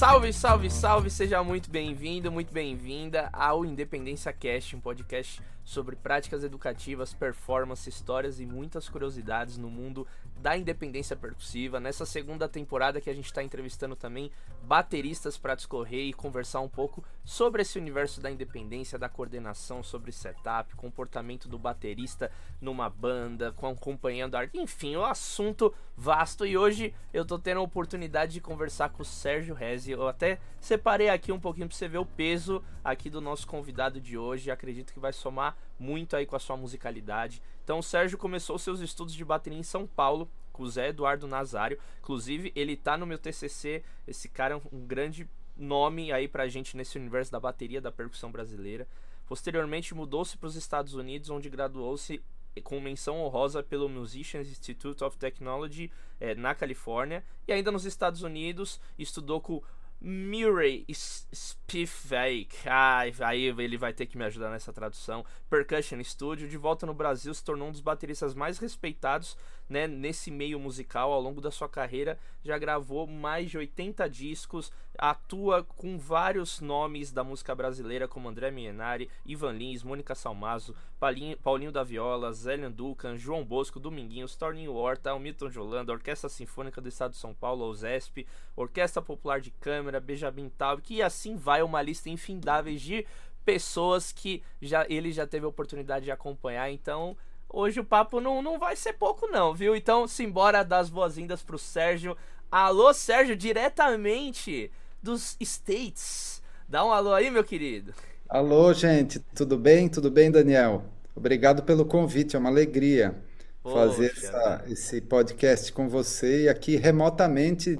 Salve, salve, salve! Seja muito bem-vindo, muito bem-vinda ao Independência Cast, um podcast sobre práticas educativas, performance, histórias e muitas curiosidades no mundo da independência percussiva. Nessa segunda temporada que a gente está entrevistando também bateristas para discorrer e conversar um pouco sobre esse universo da independência, da coordenação, sobre setup, comportamento do baterista numa banda, acompanhando arte, enfim, um assunto vasto. E hoje eu tô tendo a oportunidade de conversar com o Sérgio Rezi. Eu até separei aqui um pouquinho para você ver o peso aqui do nosso convidado de hoje. Acredito que vai somar muito aí com a sua musicalidade. Então o Sérgio começou seus estudos de bateria em São Paulo com o Zé Eduardo Nazário. Inclusive, ele tá no meu TCC. Esse cara é um grande nome aí pra gente nesse universo da bateria da percussão brasileira. Posteriormente, mudou-se para os Estados Unidos, onde graduou-se com menção honrosa pelo Musicians Institute of Technology é, na Califórnia. E ainda nos Estados Unidos, estudou com Murray Spiffake. Ah, aí ele vai ter que me ajudar nessa tradução. Percussion Studio. De volta no Brasil, se tornou um dos bateristas mais respeitados né, nesse meio musical ao longo da sua carreira. Já gravou mais de 80 discos, atua com vários nomes da música brasileira, como André Mienari, Ivan Lins, Mônica Salmazo, Paulinho, Paulinho da Viola, Zélian Ducan, João Bosco, Dominguinhos, Torninho Horta, Milton de Holanda, Orquestra Sinfônica do Estado de São Paulo, OZESP, Orquestra Popular de Câmara, Benjamin Taub, e assim vai uma lista infindáveis de pessoas que já ele já teve a oportunidade de acompanhar. Então, hoje o papo não, não vai ser pouco não, viu? Então, simbora dar as boas-vindas pro Sérgio. Alô, Sérgio, diretamente dos States. Dá um alô aí, meu querido. Alô, gente, tudo bem? Tudo bem, Daniel? Obrigado pelo convite, é uma alegria Poxa, fazer essa, esse podcast com você e aqui remotamente,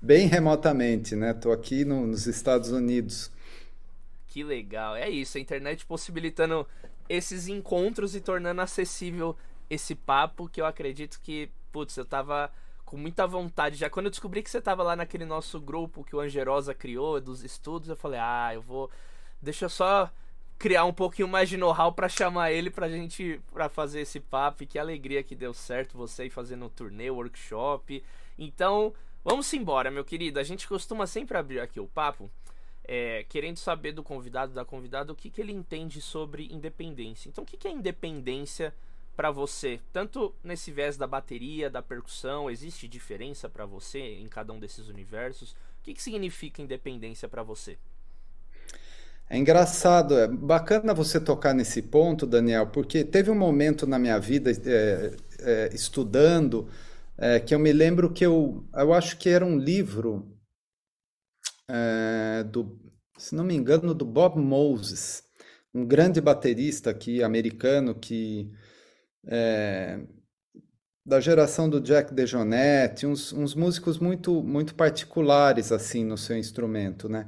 bem remotamente, né? Estou aqui no, nos Estados Unidos. Que legal, é isso, a internet possibilitando esses encontros e tornando acessível esse papo que eu acredito que, putz, eu tava com muita vontade. Já quando eu descobri que você tava lá naquele nosso grupo que o Angerosa criou, dos estudos, eu falei, ah, eu vou. Deixa eu só criar um pouquinho mais de know-how para chamar ele pra gente para fazer esse papo. E que alegria que deu certo você ir fazendo um turnê, workshop. Então, vamos embora, meu querido. A gente costuma sempre abrir aqui o papo é, querendo saber do convidado, da convidada, o que, que ele entende sobre independência. Então, o que, que é independência para você? Tanto nesse viés da bateria, da percussão, existe diferença para você em cada um desses universos? O que, que significa independência para você? É engraçado, é bacana você tocar nesse ponto, Daniel, porque teve um momento na minha vida é, é, estudando é, que eu me lembro que eu, eu acho que era um livro do, se não me engano, do Bob Moses, um grande baterista aqui americano que é, da geração do Jack DeJohnette, uns, uns músicos muito muito particulares assim no seu instrumento, né?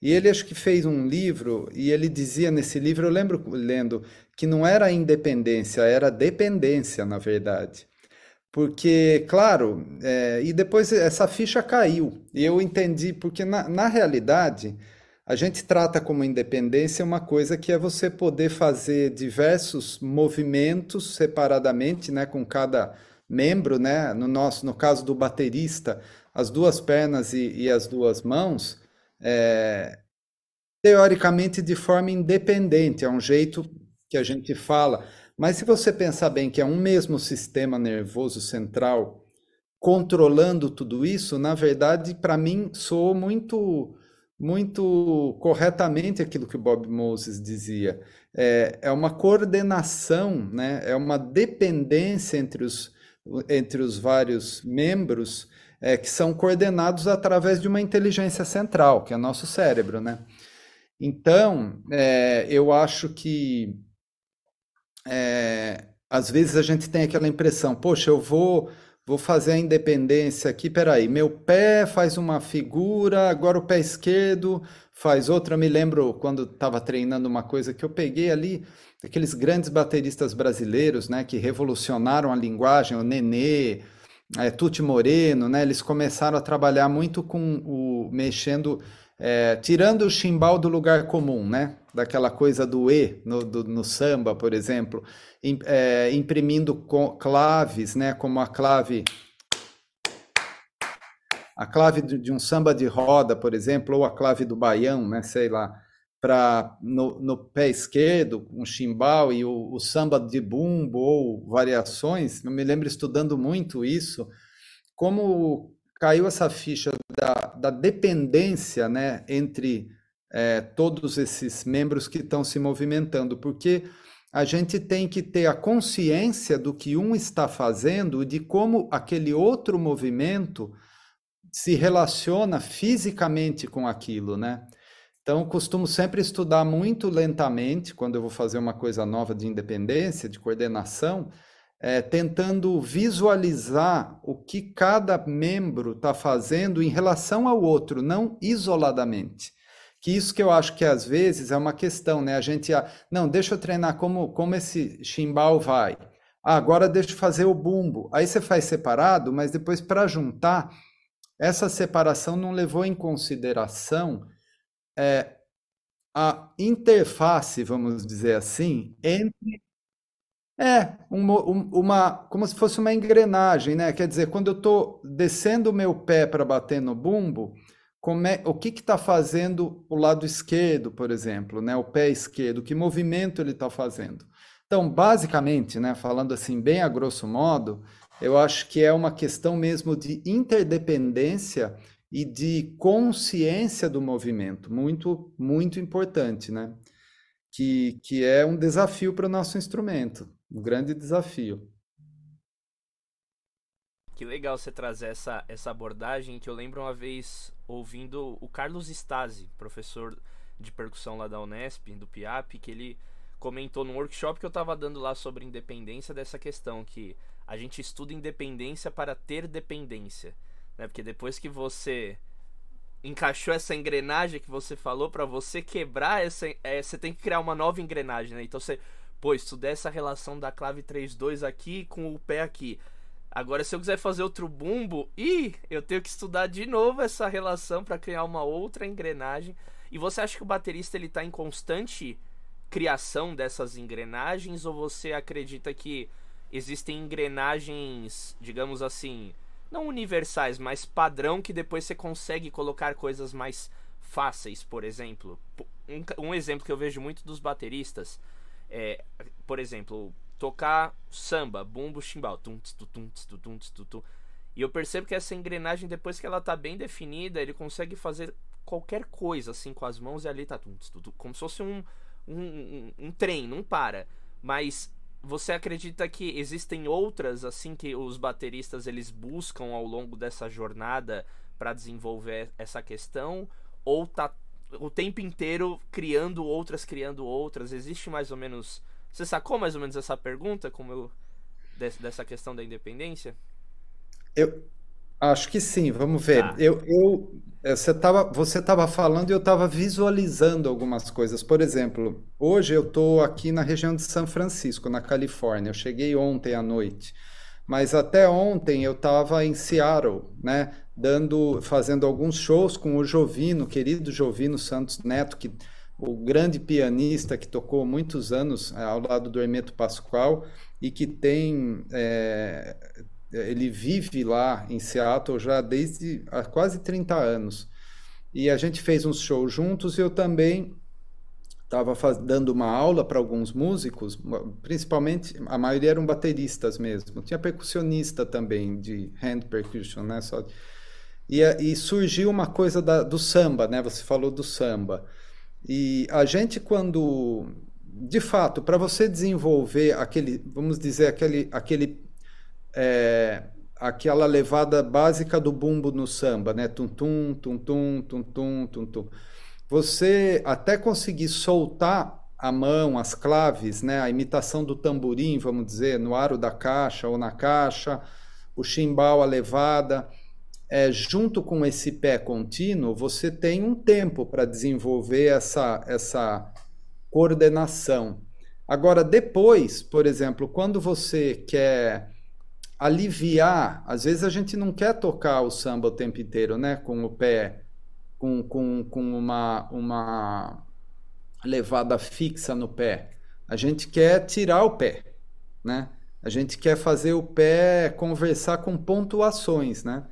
E ele acho que fez um livro e ele dizia nesse livro, eu lembro lendo que não era independência, era dependência, na verdade. Porque, claro, é, e depois essa ficha caiu. E eu entendi, porque na, na realidade, a gente trata como independência uma coisa que é você poder fazer diversos movimentos separadamente, né, com cada membro, né, no nosso, no caso do baterista, as duas pernas e, e as duas mãos, é, teoricamente de forma independente, é um jeito que a gente fala. Mas se você pensar bem que é um mesmo sistema nervoso central controlando tudo isso, na verdade, para mim, soou muito muito corretamente aquilo que o Bob Moses dizia. É, é uma coordenação, né? é uma dependência entre os, entre os vários membros é, que são coordenados através de uma inteligência central, que é nosso cérebro. Né? Então, é, eu acho que é, às vezes a gente tem aquela impressão, poxa, eu vou vou fazer a independência aqui, peraí, meu pé faz uma figura, agora o pé esquerdo faz outra. Me lembro quando estava treinando uma coisa que eu peguei ali, aqueles grandes bateristas brasileiros, né, que revolucionaram a linguagem, o Nenê, é, Tuti Moreno, né, eles começaram a trabalhar muito com o mexendo é, tirando o chimbal do lugar comum, né? Daquela coisa do E no, do, no samba, por exemplo, im, é, imprimindo claves, né? Como a clave a clave de, um samba de roda, por exemplo, ou a clave do baião, né, sei lá, para no, no, pé esquerdo, um chimbal e o, o, samba de bumbo ou variações, eu me lembro estudando muito isso, como caiu essa ficha da, da dependência né, entre é, todos esses membros que estão se movimentando, porque a gente tem que ter a consciência do que um está fazendo e de como aquele outro movimento se relaciona fisicamente com aquilo, né? Então, costumo sempre estudar muito lentamente quando eu vou fazer uma coisa nova de independência, de coordenação, é, tentando visualizar o que cada membro está fazendo em relação ao outro, não isoladamente que isso que eu acho que às vezes é uma questão, né? A gente, ah, não, deixa eu treinar como, como esse chimbal vai. Ah, agora deixa eu fazer o bumbo. Aí você faz separado, mas depois para juntar, essa separação não levou em consideração é, a interface, vamos dizer assim, entre é, uma, como se fosse uma engrenagem, né? Quer dizer, quando eu estou descendo o meu pé para bater no bumbo, é, o que está fazendo o lado esquerdo, por exemplo, né, o pé esquerdo, que movimento ele está fazendo. Então, basicamente, né, falando assim bem a grosso modo, eu acho que é uma questão mesmo de interdependência e de consciência do movimento, muito, muito importante, né? Que, que é um desafio para o nosso instrumento, um grande desafio. Que legal você trazer essa, essa abordagem que eu lembro uma vez ouvindo o Carlos Stasi, professor de percussão lá da Unesp, do PIAP, que ele comentou no workshop que eu estava dando lá sobre independência dessa questão que a gente estuda independência para ter dependência, né? Porque depois que você encaixou essa engrenagem que você falou para você quebrar essa é, você tem que criar uma nova engrenagem, né? Então você, pô, estudei essa relação da clave 3-2 aqui com o pé aqui. Agora, se eu quiser fazer outro bumbo, e eu tenho que estudar de novo essa relação para criar uma outra engrenagem. E você acha que o baterista ele tá em constante criação dessas engrenagens ou você acredita que existem engrenagens, digamos assim, não universais, mas padrão que depois você consegue colocar coisas mais fáceis, por exemplo? Um, um exemplo que eu vejo muito dos bateristas é, por exemplo, tocar samba, bumbo, chimbal. Tum, tum, tum, tum, tum, tum, E eu percebo que essa engrenagem, depois que ela tá bem definida, ele consegue fazer qualquer coisa assim com as mãos e ali tá tum, tum, tum, como se fosse um, um, um, um trem, não para. Mas você acredita que existem outras assim que os bateristas eles buscam ao longo dessa jornada para desenvolver essa questão ou tá o tempo inteiro criando outras criando outras existe mais ou menos você sacou mais ou menos essa pergunta, como eu, dessa questão da independência? Eu acho que sim, vamos ver. Tá. Eu, eu, é, você estava você tava falando e eu estava visualizando algumas coisas. Por exemplo, hoje eu estou aqui na região de São Francisco, na Califórnia. Eu cheguei ontem à noite. Mas até ontem eu estava em Seattle, né? Dando, fazendo alguns shows com o Jovino, querido Jovino Santos Neto, que o grande pianista que tocou muitos anos é, ao lado do Hermeto Pascoal e que tem é, ele vive lá em Seattle já desde há quase 30 anos. E a gente fez uns shows juntos e eu também estava dando uma aula para alguns músicos, principalmente a maioria eram bateristas mesmo. Tinha percussionista também de hand percussion, né? Só... E, e surgiu uma coisa da, do samba, né? Você falou do samba. E a gente, quando. De fato, para você desenvolver aquele, vamos dizer, aquele, aquele, é, aquela levada básica do bumbo no samba, né? Tum-tum, tum-tum, tum-tum, tum-tum. Você até conseguir soltar a mão, as claves, né? A imitação do tamborim, vamos dizer, no aro da caixa ou na caixa, o chimbal, a levada é, junto com esse pé contínuo, você tem um tempo para desenvolver essa, essa coordenação. Agora, depois, por exemplo, quando você quer aliviar, às vezes a gente não quer tocar o samba o tempo inteiro, né? Com o pé, com, com, com uma, uma levada fixa no pé. A gente quer tirar o pé, né? A gente quer fazer o pé conversar com pontuações, né?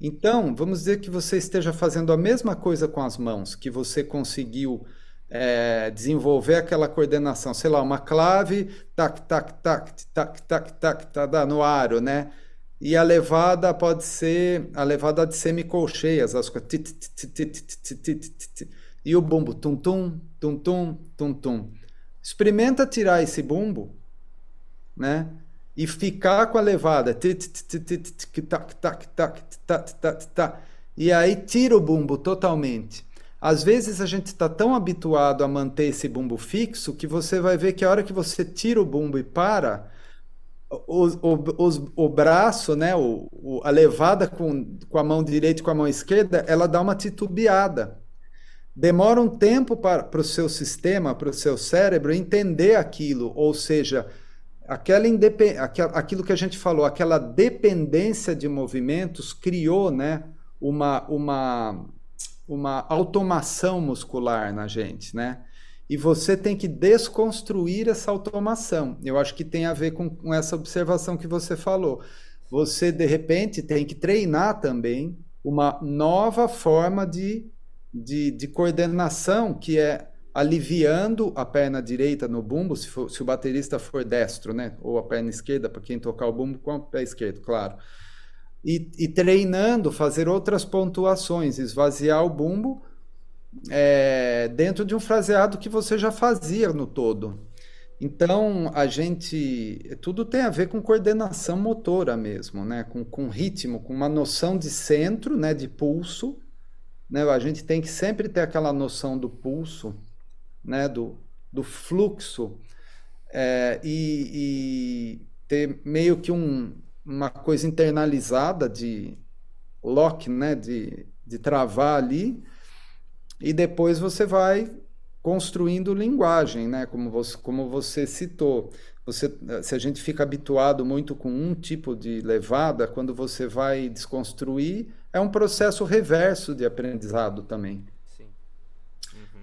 Então, vamos dizer que você esteja fazendo a mesma coisa com as mãos, que você conseguiu é, desenvolver aquela coordenação, sei lá, uma clave, tac, tac, tac, tac, tac, tac, tá, tá no aro, né? E a levada pode ser a levada de semicolcheias, as coisas. E o bumbo, tum tum, tum tum, tum tum. Experimenta tirar esse bumbo, né? E ficar com a levada. E aí tira o bumbo totalmente. Às vezes a gente está tão habituado a manter esse bumbo fixo que você vai ver que a hora que você tira o bumbo e para, o, o, o braço, né, o, o, a levada com, com a mão direita e com a mão esquerda, ela dá uma titubeada. Demora um tempo para, para o seu sistema, para o seu cérebro entender aquilo, ou seja, aquela aquilo que a gente falou, aquela dependência de movimentos criou né, uma, uma, uma automação muscular na gente, né? e você tem que desconstruir essa automação. Eu acho que tem a ver com, com essa observação que você falou. Você, de repente, tem que treinar também uma nova forma de, de, de coordenação, que é aliviando a perna direita no bumbo, se, for, se, o baterista for destro, né? Ou a perna esquerda, para quem tocar o bumbo com o pé esquerdo, claro. E, e treinando, fazer outras pontuações, esvaziar o bumbo é, dentro de um fraseado que você já fazia no todo. Então, a gente. Tudo tem a ver com coordenação motora mesmo, né? com, com ritmo, com uma noção de centro, né? de pulso. Né? A gente tem que sempre ter aquela noção do pulso, né? do, do fluxo, é, e, e, ter meio que um, uma coisa internalizada de lock, né? de, de travar ali e depois você vai construindo linguagem, né? Como você, como você citou. Você, se a gente fica habituado muito com um tipo de levada, quando você vai desconstruir, é um processo reverso de aprendizado também.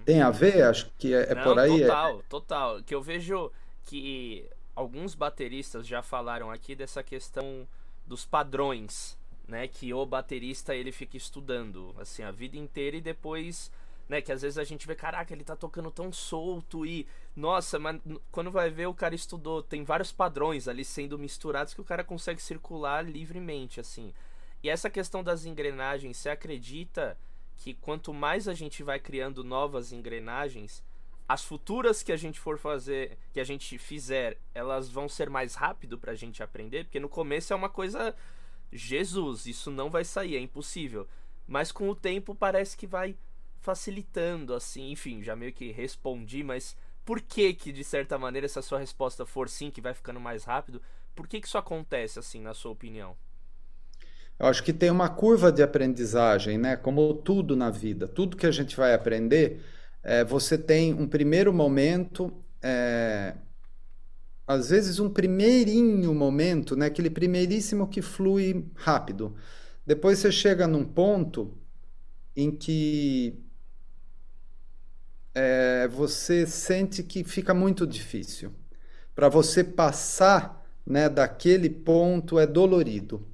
Tem a ver? Acho que é, é Não, por aí. É total, é... total. Que eu vejo que alguns bateristas já falaram aqui dessa questão dos padrões, né? Que o baterista ele fica estudando assim a vida inteira e depois né? Que às vezes a gente vê, caraca, ele tá tocando tão solto e. Nossa, mas quando vai ver, o cara estudou. Tem vários padrões ali sendo misturados que o cara consegue circular livremente, assim. E essa questão das engrenagens, você acredita que quanto mais a gente vai criando novas engrenagens, as futuras que a gente for fazer, que a gente fizer, elas vão ser mais rápido pra gente aprender? Porque no começo é uma coisa. Jesus, isso não vai sair, é impossível. Mas com o tempo parece que vai facilitando, assim, enfim, já meio que respondi, mas por que que, de certa maneira, se a sua resposta for sim, que vai ficando mais rápido, por que que isso acontece, assim, na sua opinião? Eu acho que tem uma curva de aprendizagem, né? Como tudo na vida, tudo que a gente vai aprender, é, você tem um primeiro momento, é, às vezes um primeirinho momento, né? Aquele primeiríssimo que flui rápido. Depois você chega num ponto em que é, você sente que fica muito difícil. Para você passar né, daquele ponto é dolorido.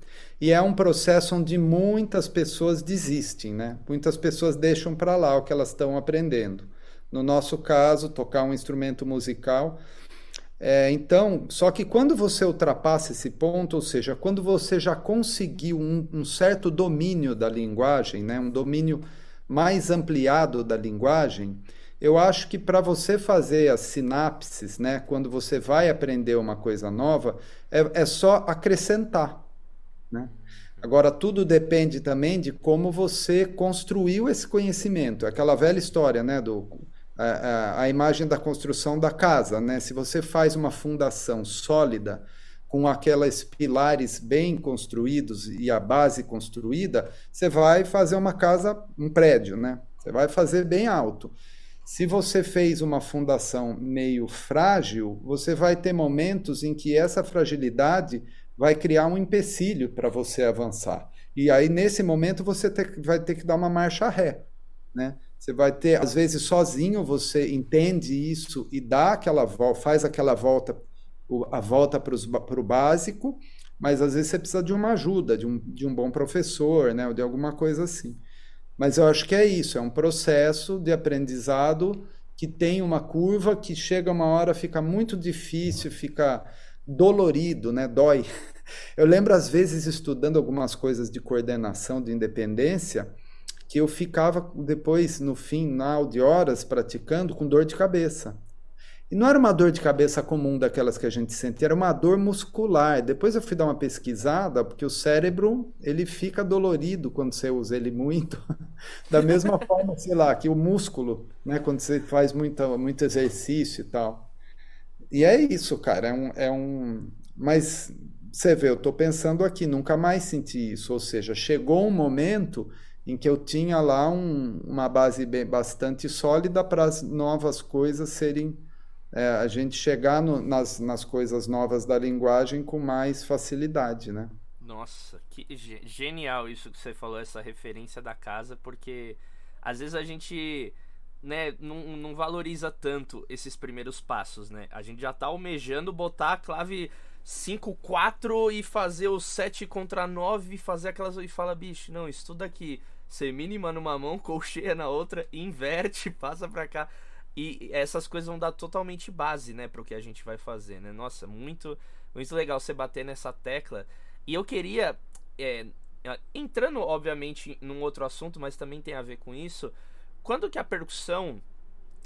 E é um processo onde muitas pessoas desistem, né? Muitas pessoas deixam para lá o que elas estão aprendendo. No nosso caso, tocar um instrumento musical. É, então, só que quando você ultrapassa esse ponto, ou seja, quando você já conseguiu um, um certo domínio da linguagem, né? um domínio mais ampliado da linguagem, eu acho que para você fazer as sinapses, né, quando você vai aprender uma coisa nova, é, é só acrescentar. Né? Agora, tudo depende também de como você construiu esse conhecimento. Aquela velha história né, do, a, a, imagem da construção da casa. Né? Se você faz uma fundação sólida, com aqueles pilares bem construídos e a base construída, você vai fazer uma casa, um prédio, né? Você vai fazer bem alto. Se você fez uma fundação meio frágil, você vai ter momentos em que essa fragilidade vai criar um empecilho para você avançar. E aí, nesse momento, você ter, vai ter que dar uma marcha ré. Né? Você vai ter, às vezes, sozinho, você entende isso e dá aquela faz aquela volta, a volta para o básico. mas às vezes você precisa de uma ajuda, de um, de um bom professor, né, ou de alguma coisa assim. Mas eu acho que é isso, é um processo de aprendizado que tem uma curva que chega uma hora fica muito difícil, fica dolorido, né, dói. Eu lembro às vezes estudando algumas coisas de coordenação de independência, que eu ficava depois no final de horas praticando com dor de cabeça. E não era uma dor de cabeça comum daquelas que a gente sente, era uma dor muscular. Depois eu fui dar uma pesquisada, porque o cérebro ele fica dolorido quando você usa ele muito. da mesma forma, sei lá, que o músculo, né, quando você faz muito, muito exercício e tal. E é isso, cara. É um, é um... Mas você vê, eu estou pensando aqui, nunca mais senti isso. Ou seja, chegou um momento em que eu tinha lá um, uma base bem, bastante sólida para as novas coisas serem é, a gente chegar no, nas, nas coisas novas da linguagem com mais facilidade, né? Nossa, que genial isso que você falou, essa referência da casa, porque às vezes a gente né, não, não valoriza tanto esses primeiros passos, né? A gente já tá almejando botar a clave 5-4 e fazer o 7 contra 9 e fazer aquelas. E fala, bicho, não, estuda aqui. Semínima numa mão, colcheia na outra, inverte, passa pra cá. E essas coisas vão dar totalmente base, né, pro que a gente vai fazer, né? Nossa, muito, muito legal você bater nessa tecla. E eu queria, é, entrando obviamente num outro assunto, mas também tem a ver com isso, quando que a percussão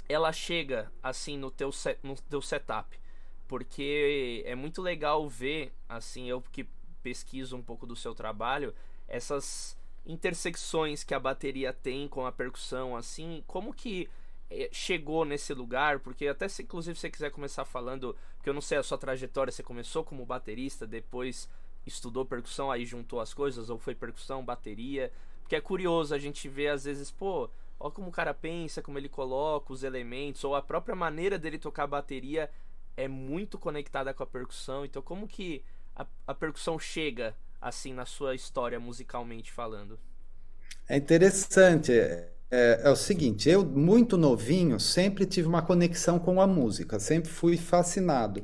ela chega assim no teu, set, no teu setup? Porque é muito legal ver, assim, eu que pesquiso um pouco do seu trabalho, essas intersecções que a bateria tem com a percussão, assim, como que é, chegou nesse lugar, porque até se inclusive você quiser começar falando, porque eu não sei a sua trajetória, você começou como baterista, depois estudou percussão, aí juntou as coisas, ou foi percussão, bateria, porque é curioso a gente ver às vezes, pô, ó como o cara pensa, como ele coloca os elementos, ou a própria maneira dele tocar a bateria é muito conectada com a percussão, então como que a, a percussão chega assim na sua história musicalmente falando? É interessante, é, é, o seguinte, eu muito novinho sempre tive uma conexão com a música, sempre fui fascinado.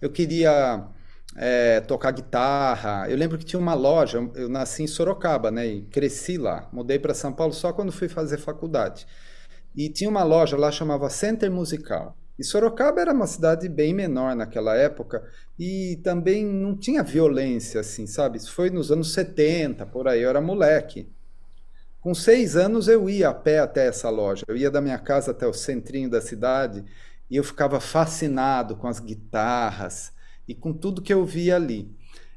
Eu queria é, tocar guitarra. Eu lembro que tinha uma loja, eu nasci em Sorocaba, né, e cresci lá. Mudei para São Paulo só quando fui fazer faculdade. E tinha uma loja lá chamava Center Musical. E Sorocaba era uma cidade bem menor naquela época e também não tinha violência assim, sabe? Isso foi nos anos 70, por aí, eu era moleque. Com seis anos eu ia a pé até essa loja. Eu ia da minha casa até o centrinho da cidade e eu ficava fascinado com as guitarras e com tudo que eu via ali.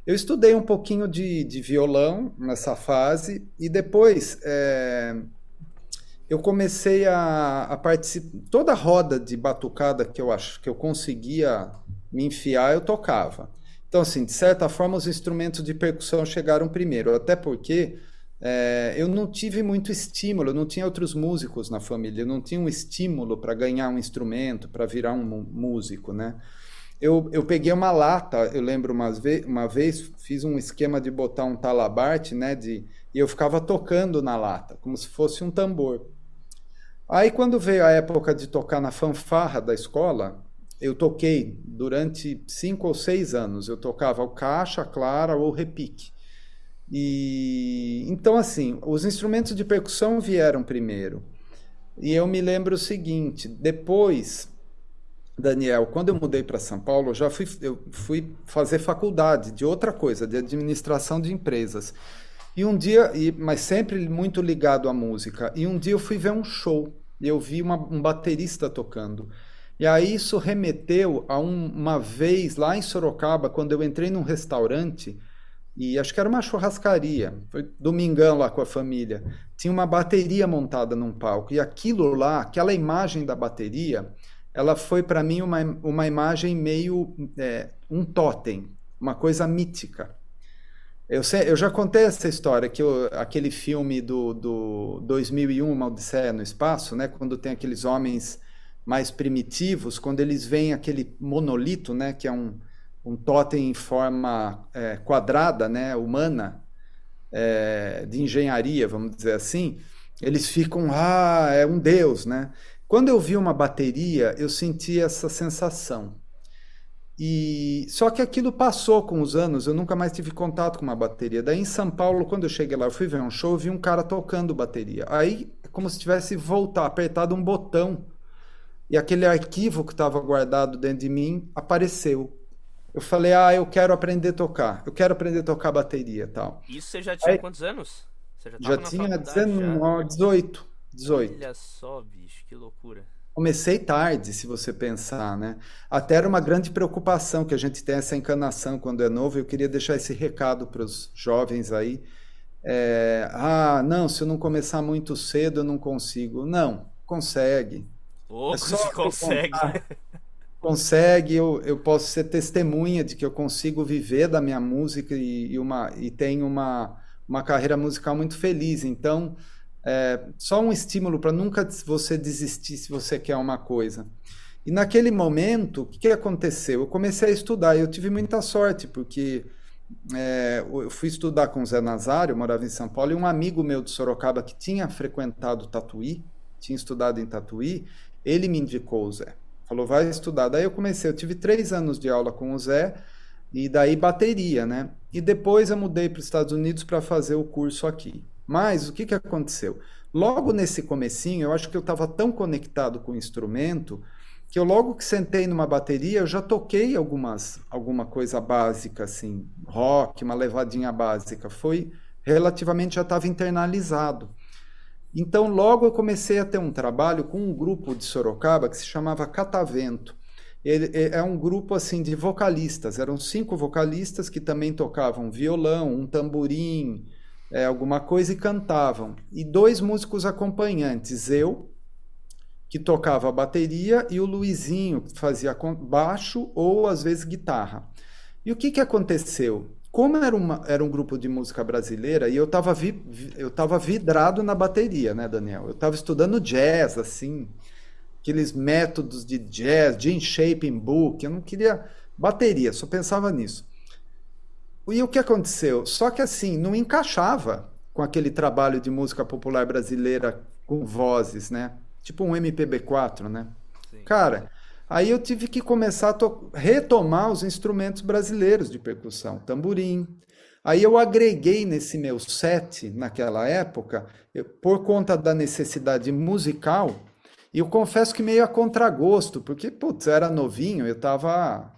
Eu estudei um pouquinho de, de violão nessa fase e depois é, eu comecei a, a participar. Toda roda de batucada que eu acho que eu conseguia me enfiar, eu tocava. Então, assim, de certa forma, os instrumentos de percussão chegaram primeiro, até porque é, eu não tive muito estímulo, não tinha outros músicos na família, eu não tinha um estímulo para ganhar um instrumento, para virar um músico, né? Eu, eu peguei uma lata, eu lembro uma vez, uma vez, fiz um esquema de botar um talabarte, né, de, e eu ficava tocando na lata, como se fosse um tambor. Aí quando veio a época de tocar na fanfarra da escola, eu toquei durante cinco ou seis anos, eu tocava o caixa, clara ou repique. E então assim, os instrumentos de percussão vieram primeiro. E eu me lembro o seguinte, depois Daniel, quando eu mudei para São Paulo, eu já fui, eu fui fazer faculdade de outra coisa, de administração de empresas. E um dia, e, mas sempre muito ligado à música. E um dia eu fui ver um show eu vi uma, um baterista tocando. E aí isso remeteu a um, uma vez lá em Sorocaba, quando eu entrei num restaurante e acho que era uma churrascaria, foi domingão lá com a família. Tinha uma bateria montada num palco e aquilo lá, aquela imagem da bateria, ela foi para mim uma, uma imagem meio é, um totem, uma coisa mítica. Eu, sei, eu já contei essa história, que eu, aquele filme do, do 2001, Uma Odisseia no Espaço, né, quando tem aqueles homens mais primitivos, quando eles veem aquele monolito, né, que é um, um totem em forma é, quadrada, né, humana, é, de engenharia, vamos dizer assim, eles ficam, ah, é um deus, né? Quando eu vi uma bateria, eu senti essa sensação. E só que aquilo passou com os anos, eu nunca mais tive contato com uma bateria. Daí em São Paulo, quando eu cheguei lá, eu fui ver um show, eu vi um cara tocando bateria. Aí é como se tivesse voltar, apertado um botão e aquele arquivo que estava guardado dentro de mim apareceu. Eu falei: "Ah, eu quero aprender a tocar. Eu quero aprender a tocar bateria, tal". Isso você já tinha Aí, quantos anos? Você já, já tinha 19, 18, 18. Olha só, bicho, que loucura. Comecei tarde, se você pensar, né? Até era uma grande preocupação que a gente tem essa encanação quando é novo. Eu queria deixar esse recado para os jovens aí. É, ah, não, se eu não começar muito cedo eu não consigo. Não, consegue. Louco, é só consegue. consegue, eu, eu posso ser testemunha de que eu consigo viver da minha música e, e uma, e tenho uma, uma carreira musical muito feliz. Então, é, só um estímulo para nunca você desistir se você quer uma coisa. E naquele momento, o que, que aconteceu? Eu comecei a estudar e eu tive muita sorte, porque é, eu fui estudar com o Zé Nazário, eu morava em São Paulo, e um amigo meu de Sorocaba que tinha frequentado Tatuí, tinha estudado em Tatuí, ele me indicou o Zé. Falou, vai estudar. Daí eu comecei, eu tive três anos de aula com o Zé, e daí bateria, né? E depois eu mudei para os Estados Unidos para fazer o curso aqui. Mas o que, que aconteceu? Logo nesse comecinho, eu acho que eu estava tão conectado com o instrumento que eu logo que sentei numa bateria, eu já toquei algumas alguma coisa básica assim, rock, uma levadinha básica. Foi relativamente já estava internalizado. Então logo eu comecei a ter um trabalho com um grupo de Sorocaba que se chamava Catavento. Ele é um grupo assim de vocalistas, eram cinco vocalistas que também tocavam violão, um tamborim, é, alguma coisa e cantavam. E dois músicos acompanhantes, eu, que tocava a bateria, e o Luizinho, que fazia baixo ou às vezes guitarra. E o que, que aconteceu? Como era, uma, era um grupo de música brasileira, e eu estava vi, eu tava vidrado na bateria, né, Daniel? Eu estava estudando jazz, assim, aqueles métodos de jazz, Gene Shaping Book, eu não queria bateria, só pensava nisso. E o que aconteceu? Só que assim, não encaixava com aquele trabalho de música popular brasileira com vozes, né? Tipo um MPB4, né? Sim. Cara, aí eu tive que começar a retomar os instrumentos brasileiros de percussão, tamborim. Aí eu agreguei nesse meu set, naquela época, eu, por conta da necessidade musical, e eu confesso que meio a contragosto, porque, putz, eu era novinho, eu estava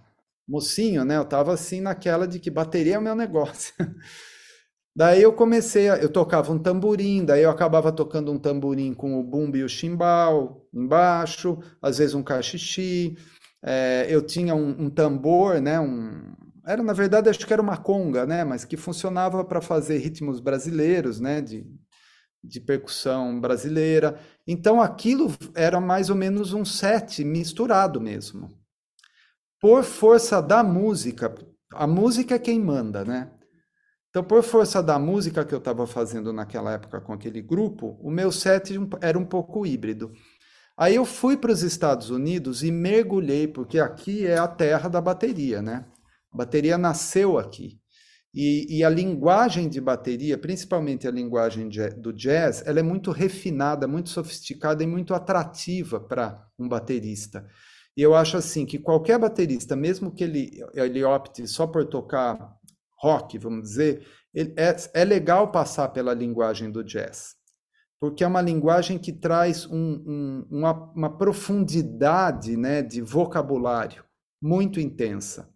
mocinho, né? Eu tava assim naquela de que bateria é o meu negócio. daí eu comecei, a, eu tocava um tamborim, daí eu acabava tocando um tamborim com o bumbo e o chimbal embaixo, às vezes um cachixi. É, eu tinha um, um, tambor, né? Um, era na verdade acho que era uma conga, né? Mas que funcionava para fazer ritmos brasileiros, né? De, de percussão brasileira. Então aquilo era mais ou menos um set misturado mesmo por força da música, a música é quem manda, né? Então, por força da música que eu estava fazendo naquela época com aquele grupo, o meu set era um pouco híbrido. Aí eu fui para os Estados Unidos e mergulhei, porque aqui é a terra da bateria, né? A bateria nasceu aqui. E, e a linguagem de bateria, principalmente a linguagem do jazz, ela é muito refinada, muito sofisticada e muito atrativa para um baterista. E eu acho assim que qualquer baterista, mesmo que ele, ele opte só por tocar rock, vamos dizer, é, é legal passar pela linguagem do jazz. Porque é uma linguagem que traz um, um, uma, uma profundidade né, de vocabulário muito intensa.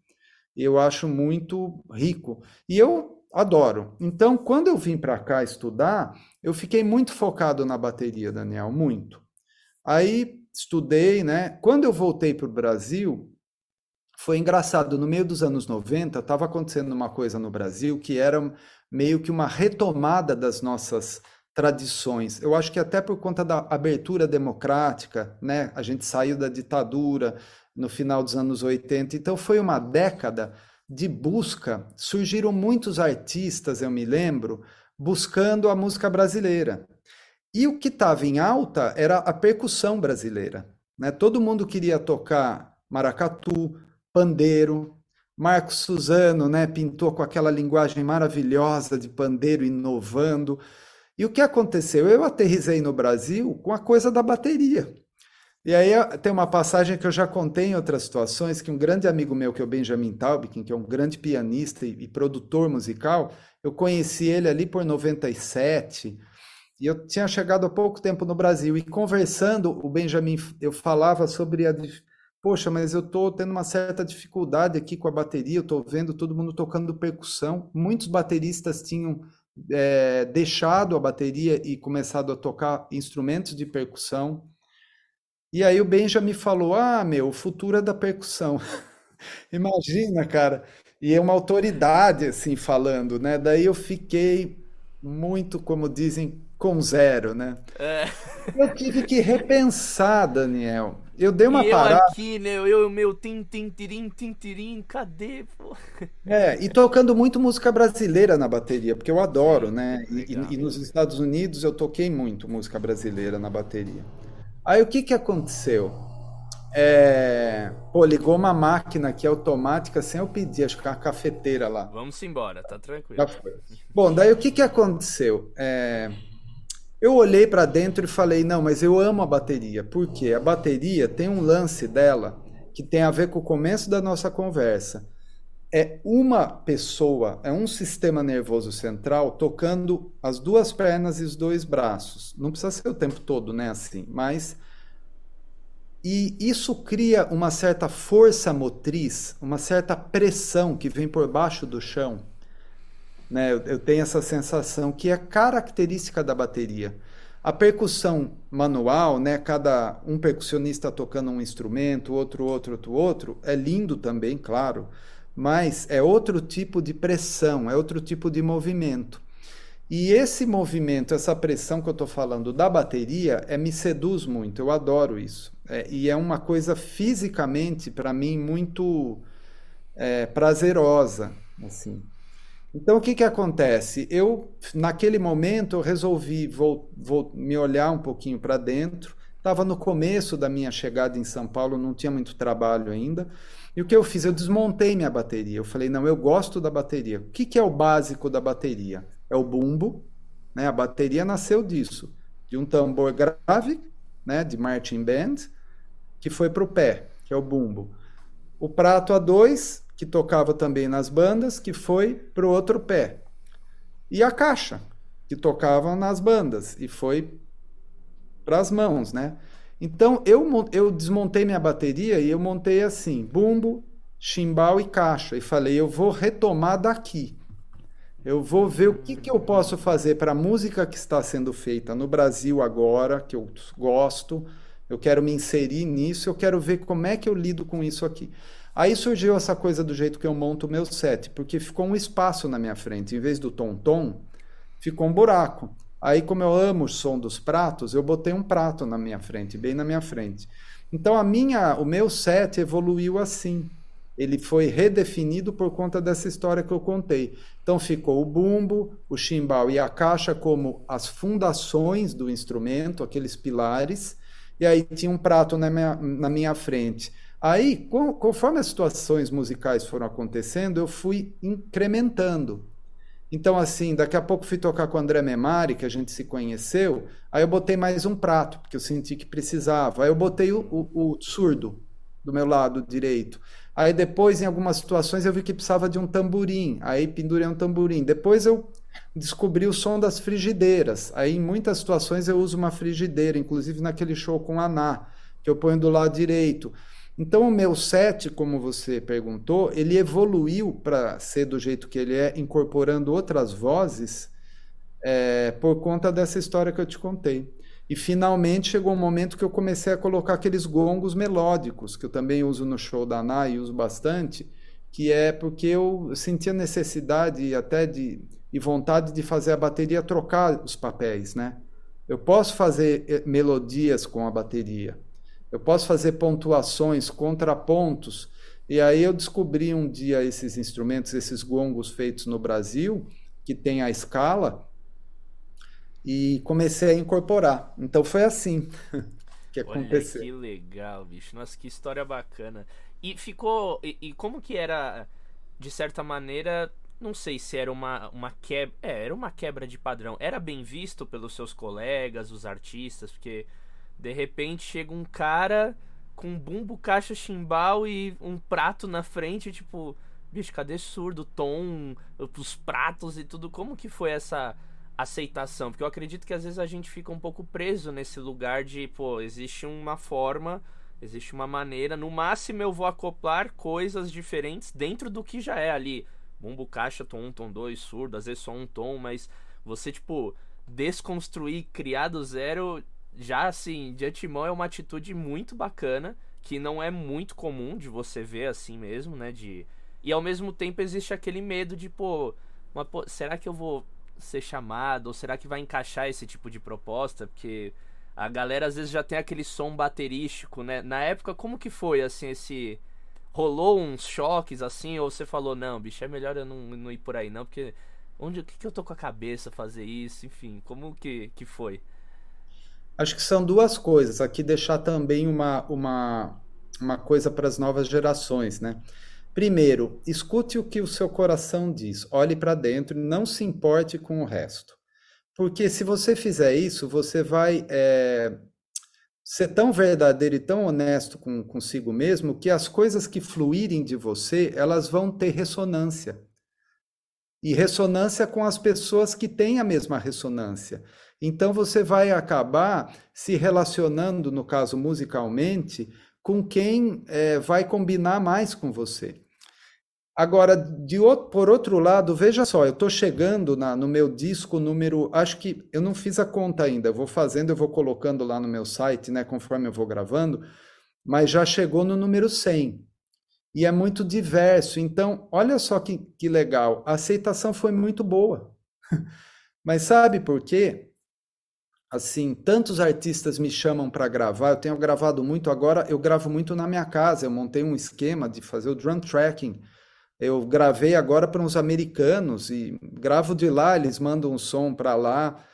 Eu acho muito rico. E eu adoro. Então, quando eu vim para cá estudar, eu fiquei muito focado na bateria, Daniel, muito. Aí estudei, né? Quando eu voltei para o Brasil, foi engraçado, no meio dos anos 90, estava acontecendo uma coisa no Brasil que era meio que uma retomada das nossas tradições. Eu acho que até por conta da abertura democrática, né? A gente saiu da ditadura no final dos anos 80, então foi uma década de busca. Surgiram muitos artistas, eu me lembro, buscando a música brasileira. E o que estava em alta era a percussão brasileira. Né? Todo mundo queria tocar maracatu, pandeiro. Marcos Suzano né, pintou com aquela linguagem maravilhosa de pandeiro inovando. E o que aconteceu? Eu aterrisei no Brasil com a coisa da bateria. E aí tem uma passagem que eu já contei em outras situações, que um grande amigo meu, que é o Benjamin Taubkin, que é um grande pianista e, e produtor musical, eu conheci ele ali por 97, e eu tinha chegado há pouco tempo no Brasil, e conversando, o Benjamin, eu falava sobre a poxa, mas eu estou tendo uma certa dificuldade aqui com a bateria, eu estou vendo todo mundo tocando percussão. Muitos bateristas tinham é, deixado a bateria e começado a tocar instrumentos de percussão. E aí o Benjamin falou: Ah, meu, o futuro é da percussão. Imagina, cara. E é uma autoridade assim falando, né? Daí eu fiquei muito, como dizem, com zero, né? É. Eu tive que repensar, Daniel. Eu dei uma e parada. Eu aqui, né? Eu, meu tim, tim, tirim, tim, tirim, cadê, pô? É, e tocando muito música brasileira na bateria, porque eu adoro, né? E, e, e, nos Estados Unidos eu toquei muito música brasileira na bateria. Aí o que que aconteceu? É... Pô, ligou uma máquina aqui automática sem eu pedir, acho que uma cafeteira lá. Vamos embora, tá tranquilo. Já foi. Bom, daí o que que aconteceu? É... Eu olhei para dentro e falei: não, mas eu amo a bateria. Por quê? A bateria tem um lance dela que tem a ver com o começo da nossa conversa. É uma pessoa, é um sistema nervoso central tocando as duas pernas e os dois braços. Não precisa ser o tempo todo, né? Assim, mas. E isso cria uma certa força motriz, uma certa pressão que vem por baixo do chão né? Eu, eu tenho essa sensação que é característica da bateria. A percussão manual, né? Cada um percussionista tocando um instrumento, outro, outro, outro, outro, é lindo também, claro, mas é outro tipo de pressão, é outro tipo de movimento. E esse movimento, essa pressão que eu estou falando da bateria, é, me seduz muito, eu adoro isso. É, e é uma coisa fisicamente, para mim, muito é, prazerosa. Assim. Então, o que, que acontece? Eu, naquele momento, eu resolvi vou, vou me olhar um pouquinho para dentro. Estava no começo da minha chegada em São Paulo, não tinha muito trabalho ainda. E o que eu fiz? Eu desmontei minha bateria. Eu falei, não, eu gosto da bateria. O que, que é o básico da bateria? É o bumbo. Né? A bateria nasceu disso. De um tambor grave, né? de marching band, que foi para o pé, que é o bumbo. O prato a dois, que tocava também nas bandas, que foi para o outro pé. E a caixa, que tocava nas bandas, e foi para as mãos, né? Então eu, eu desmontei minha bateria e eu montei assim: bumbo, chimbal e caixa. E falei: eu vou retomar daqui. Eu vou ver o que, que eu posso fazer para a música que está sendo feita no Brasil agora, que eu gosto. Eu quero me inserir nisso, eu quero ver como é que eu lido com isso aqui. Aí surgiu essa coisa do jeito que eu monto o meu set, porque ficou um espaço na minha frente. Em vez do tom-tom, ficou um buraco. Aí, como eu amo o som dos pratos, eu botei um prato na minha frente, bem na minha frente. Então, a minha, o meu set evoluiu assim. Ele foi redefinido por conta dessa história que eu contei. Então, ficou o bumbo, o chimbal e a caixa como as fundações do instrumento, aqueles pilares. E aí tinha um prato na minha, na minha frente. Aí, conforme as situações musicais foram acontecendo, eu fui incrementando. Então, assim, daqui a pouco fui tocar com o André Memari, que a gente se conheceu, aí eu botei mais um prato, porque eu senti que precisava. Aí eu botei o, o, o surdo do meu lado direito. Aí depois, em algumas situações, eu vi que precisava de um tamborim. Aí pendurei um tamborim. Depois eu descobri o som das frigideiras. Aí, em muitas situações, eu uso uma frigideira, inclusive naquele show com a Ana, que eu ponho do lado direito. Então, o meu set, como você perguntou, ele evoluiu para ser do jeito que ele é, incorporando outras vozes, é, por conta dessa história que eu te contei. E finalmente chegou um momento que eu comecei a colocar aqueles gongos melódicos, que eu também uso no show da Ana e uso bastante, que é porque eu sentia necessidade até de e vontade de fazer a bateria trocar os papéis, né? Eu posso fazer eh, melodias com a bateria, eu posso fazer pontuações, contrapontos. E aí eu descobri um dia esses instrumentos, esses gongos feitos no Brasil, que tem a escala, e comecei a incorporar. Então foi assim que aconteceu. Olha, que legal, bicho. Nossa, que história bacana. E ficou. E, e, como que era, de certa maneira, não sei se era uma, uma quebra. É, era uma quebra de padrão. Era bem visto pelos seus colegas, os artistas, porque De repente chega um cara com bumbo, caixa, chimbal e um prato na frente, tipo, bicho, cadê surdo, tom, os pratos e tudo? Como que foi essa aceitação? Porque eu acredito que às vezes a gente fica um pouco preso nesse lugar de, pô, existe uma forma, existe uma maneira, no máximo eu vou acoplar coisas diferentes dentro do que já é ali. Bumbo, caixa, tom 1, tom 2, surdo, às vezes só um tom, mas você, tipo, desconstruir, criar do zero, já assim, de antemão é uma atitude muito bacana, que não é muito comum de você ver assim mesmo, né? De... E ao mesmo tempo existe aquele medo de, pô, uma, pô, será que eu vou ser chamado? Ou será que vai encaixar esse tipo de proposta? Porque a galera às vezes já tem aquele som baterístico, né? Na época, como que foi, assim, esse... Rolou uns choques, assim, ou você falou, não, bicho, é melhor eu não, não ir por aí, não, porque... Onde, o que, que eu tô com a cabeça fazer isso? Enfim, como que, que foi? Acho que são duas coisas. Aqui deixar também uma, uma, uma coisa para as novas gerações, né? Primeiro, escute o que o seu coração diz. Olhe para dentro, não se importe com o resto. Porque se você fizer isso, você vai é, ser tão verdadeiro e tão honesto com, consigo mesmo que as coisas que fluírem de você, elas vão ter ressonância. E ressonância com as pessoas que têm a mesma ressonância. Então você vai acabar se relacionando, no caso musicalmente, com quem é, vai combinar mais com você. Agora, de outro, por outro lado, veja só, eu estou chegando na, no meu disco número. Acho que eu não fiz a conta ainda, eu vou fazendo, eu vou colocando lá no meu site, né, conforme eu vou gravando, mas já chegou no número 100. E é muito diverso. Então, olha só que, que legal, a aceitação foi muito boa. mas sabe por quê? Assim, tantos artistas me chamam para gravar, eu tenho gravado muito agora, eu gravo muito na minha casa, eu montei um esquema de fazer o drum tracking. Eu gravei agora para uns americanos e gravo de lá, eles mandam um som para lá.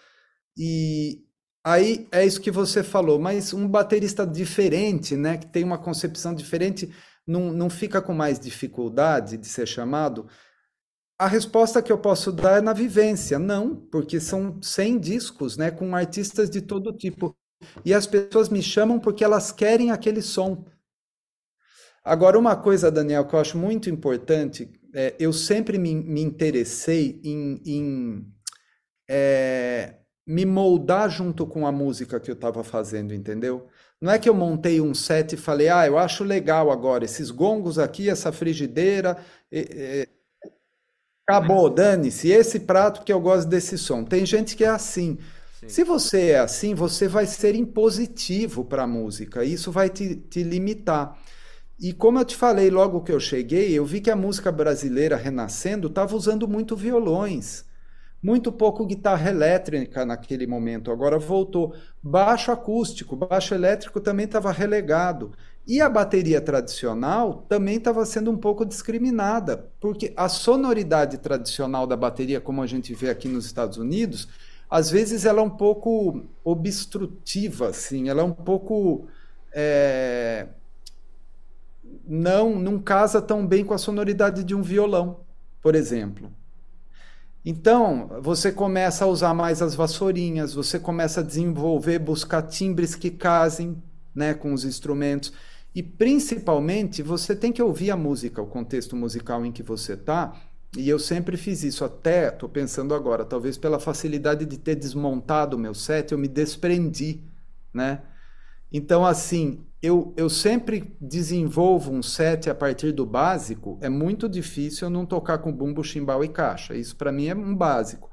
E aí é isso que você falou, mas um baterista diferente, né, que tem uma concepção diferente, não, não fica com mais dificuldade de ser chamado. A resposta que eu posso dar é na vivência, não, porque são 100 discos, né, com artistas de todo tipo. E as pessoas me chamam porque elas querem aquele som. Agora, uma coisa, Daniel, que eu acho muito importante, é, eu sempre me, me interessei em, em é, me moldar junto com a música que eu estava fazendo, entendeu? Não é que eu montei um set e falei, ah, eu acho legal agora esses gongos aqui, essa frigideira. Acabou, dane-se. Esse prato que eu gosto desse som. Tem gente que é assim. Sim. Se você é assim, você vai ser impositivo para a música. Isso vai te, te limitar. E como eu te falei logo que eu cheguei, eu vi que a música brasileira renascendo estava usando muito violões, muito pouco guitarra elétrica naquele momento. Agora voltou. Baixo acústico, baixo elétrico também estava relegado. E a bateria tradicional também estava sendo um pouco discriminada, porque a sonoridade tradicional da bateria, como a gente vê aqui nos Estados Unidos, às vezes ela é um pouco obstrutiva, assim, ela é um pouco. É... Não, não casa tão bem com a sonoridade de um violão, por exemplo. Então, você começa a usar mais as vassourinhas, você começa a desenvolver, buscar timbres que casem né, com os instrumentos. E principalmente você tem que ouvir a música, o contexto musical em que você está. E eu sempre fiz isso, até estou pensando agora, talvez pela facilidade de ter desmontado o meu set, eu me desprendi, né? Então, assim, eu, eu sempre desenvolvo um set a partir do básico. É muito difícil eu não tocar com bumbo, chimbal e caixa. Isso para mim é um básico.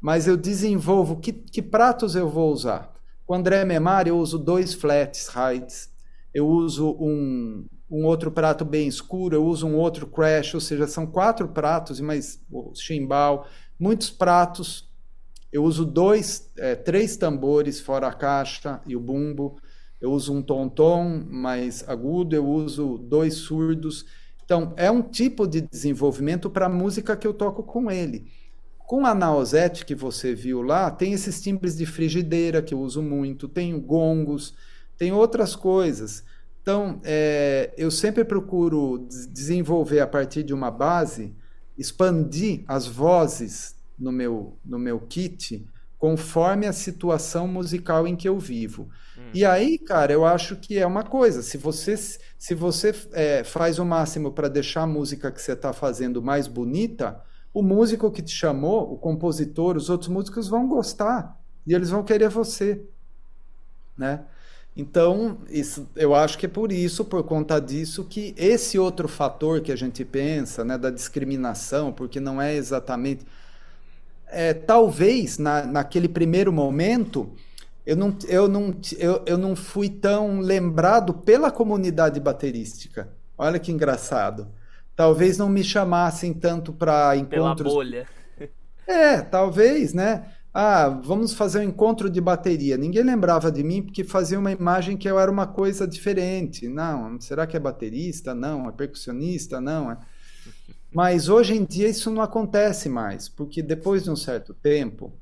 Mas eu desenvolvo que, que pratos eu vou usar. Com André Memar eu uso dois flats hides eu uso um, um outro prato bem escuro, eu uso um outro crash, ou seja, são quatro pratos, mas chimbal, muitos pratos. Eu uso dois, é, três tambores fora a caixa e o bumbo. Eu uso um tom-tom mais agudo, eu uso dois surdos. Então, é um tipo de desenvolvimento para a música que eu toco com ele. Com a Nausete que você viu lá, tem esses timbres de frigideira que eu uso muito, tem gongos, tem outras coisas. Então, é, eu sempre procuro desenvolver a partir de uma base, expandir as vozes no meu, no meu kit conforme a situação musical em que eu vivo. Hum. E aí, cara, eu acho que é uma coisa. Se você, se você é, faz o máximo para deixar a música que você está fazendo mais bonita, o músico que te chamou, o compositor, os outros músicos vão gostar e eles vão querer você, né? Então, isso, eu acho que é por isso, por conta disso, que esse outro fator que a gente pensa, né, da discriminação, porque não é exatamente. É, talvez na, naquele primeiro momento eu não, eu, não, eu, eu não fui tão lembrado pela comunidade baterística. Olha que engraçado. Talvez não me chamassem tanto para encontros. Pela bolha. É, talvez, né? Ah, vamos fazer um encontro de bateria. Ninguém lembrava de mim porque fazia uma imagem que eu era uma coisa diferente. Não, será que é baterista? Não, é percussionista? Não. É... Mas hoje em dia isso não acontece mais, porque depois de um certo tempo,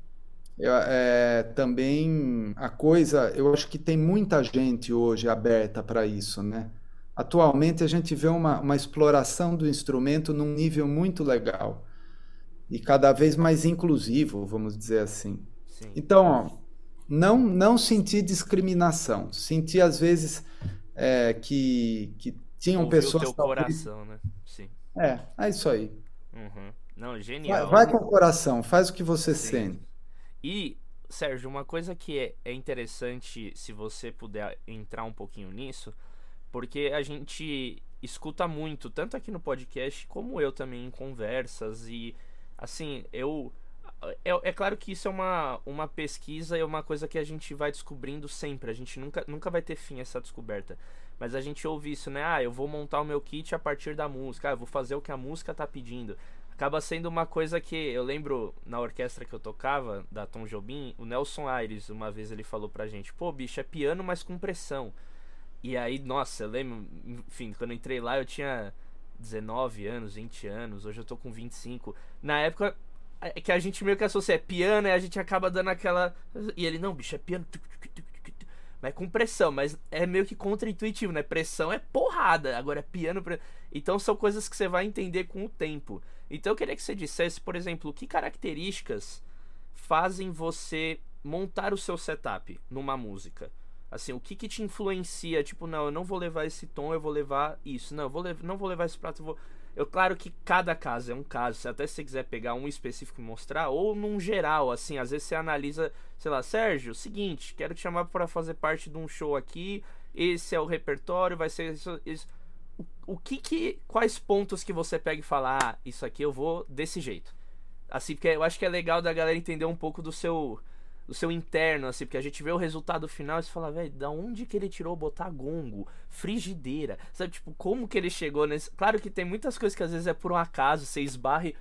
é, também a coisa, eu acho que tem muita gente hoje aberta para isso, né? Atualmente a gente vê uma, uma exploração do instrumento num nível muito legal e cada vez mais inclusivo, vamos dizer assim. Sim. Então, ó, não, não sentir discriminação, sentir às vezes é, que, que tinham Ouviu pessoas. O teu coração, né? Sim. É, é isso aí. Uhum. Não, genial. Vai, vai, com o coração, faz o que você Sim. sente. E, Sérgio, uma coisa que é, é interessante, se você puder entrar um pouquinho nisso, porque a gente escuta muito, tanto aqui no podcast como eu também em conversas e assim, eu. É, é, claro que isso é uma, uma pesquisa e é uma coisa que a gente vai descobrindo sempre. A gente nunca, nunca vai ter fim essa descoberta. Mas a gente ouve isso, né? Ah, eu vou montar o meu kit a partir da música. Ah, eu vou fazer o que a música tá pedindo. Acaba sendo uma coisa que eu lembro na orquestra que eu tocava, da Tom Jobim, o Nelson Aires, uma vez ele falou pra gente: pô, bicho, é piano, mas com pressão. E aí, nossa, eu lembro, enfim, quando eu entrei lá eu tinha 19 anos, 20 anos, hoje eu tô com 25. Na época é que a gente meio que associa é piano e a gente acaba dando aquela. E ele, não, bicho, é piano. Mas com pressão, mas é meio que contra-intuitivo, né? Pressão é porrada, agora é piano. Então são coisas que você vai entender com o tempo. Então eu queria que você dissesse, por exemplo, que características fazem você montar o seu setup numa música. Assim, o que que te influencia? Tipo, não, eu não vou levar esse tom, eu vou levar isso. Não, eu vou não vou levar esse prato, eu vou... Eu, claro que cada caso é um caso, se até você quiser pegar um específico e mostrar, ou num geral, assim, às vezes você analisa, sei lá, Sérgio, seguinte, quero te chamar para fazer parte de um show aqui, esse é o repertório, vai ser isso, isso. O, o, que que, quais pontos que você pega e fala, ah, isso aqui eu vou desse jeito? Assim, porque eu acho que é legal da galera entender um pouco do seu, do seu interno, assim, porque a gente vê o resultado final e você fala, velho, da onde que ele tirou botar gongo, frigideira, sabe, tipo, como que ele chegou nesse. Claro que tem muitas coisas que às vezes é por um acaso, você esbarra e.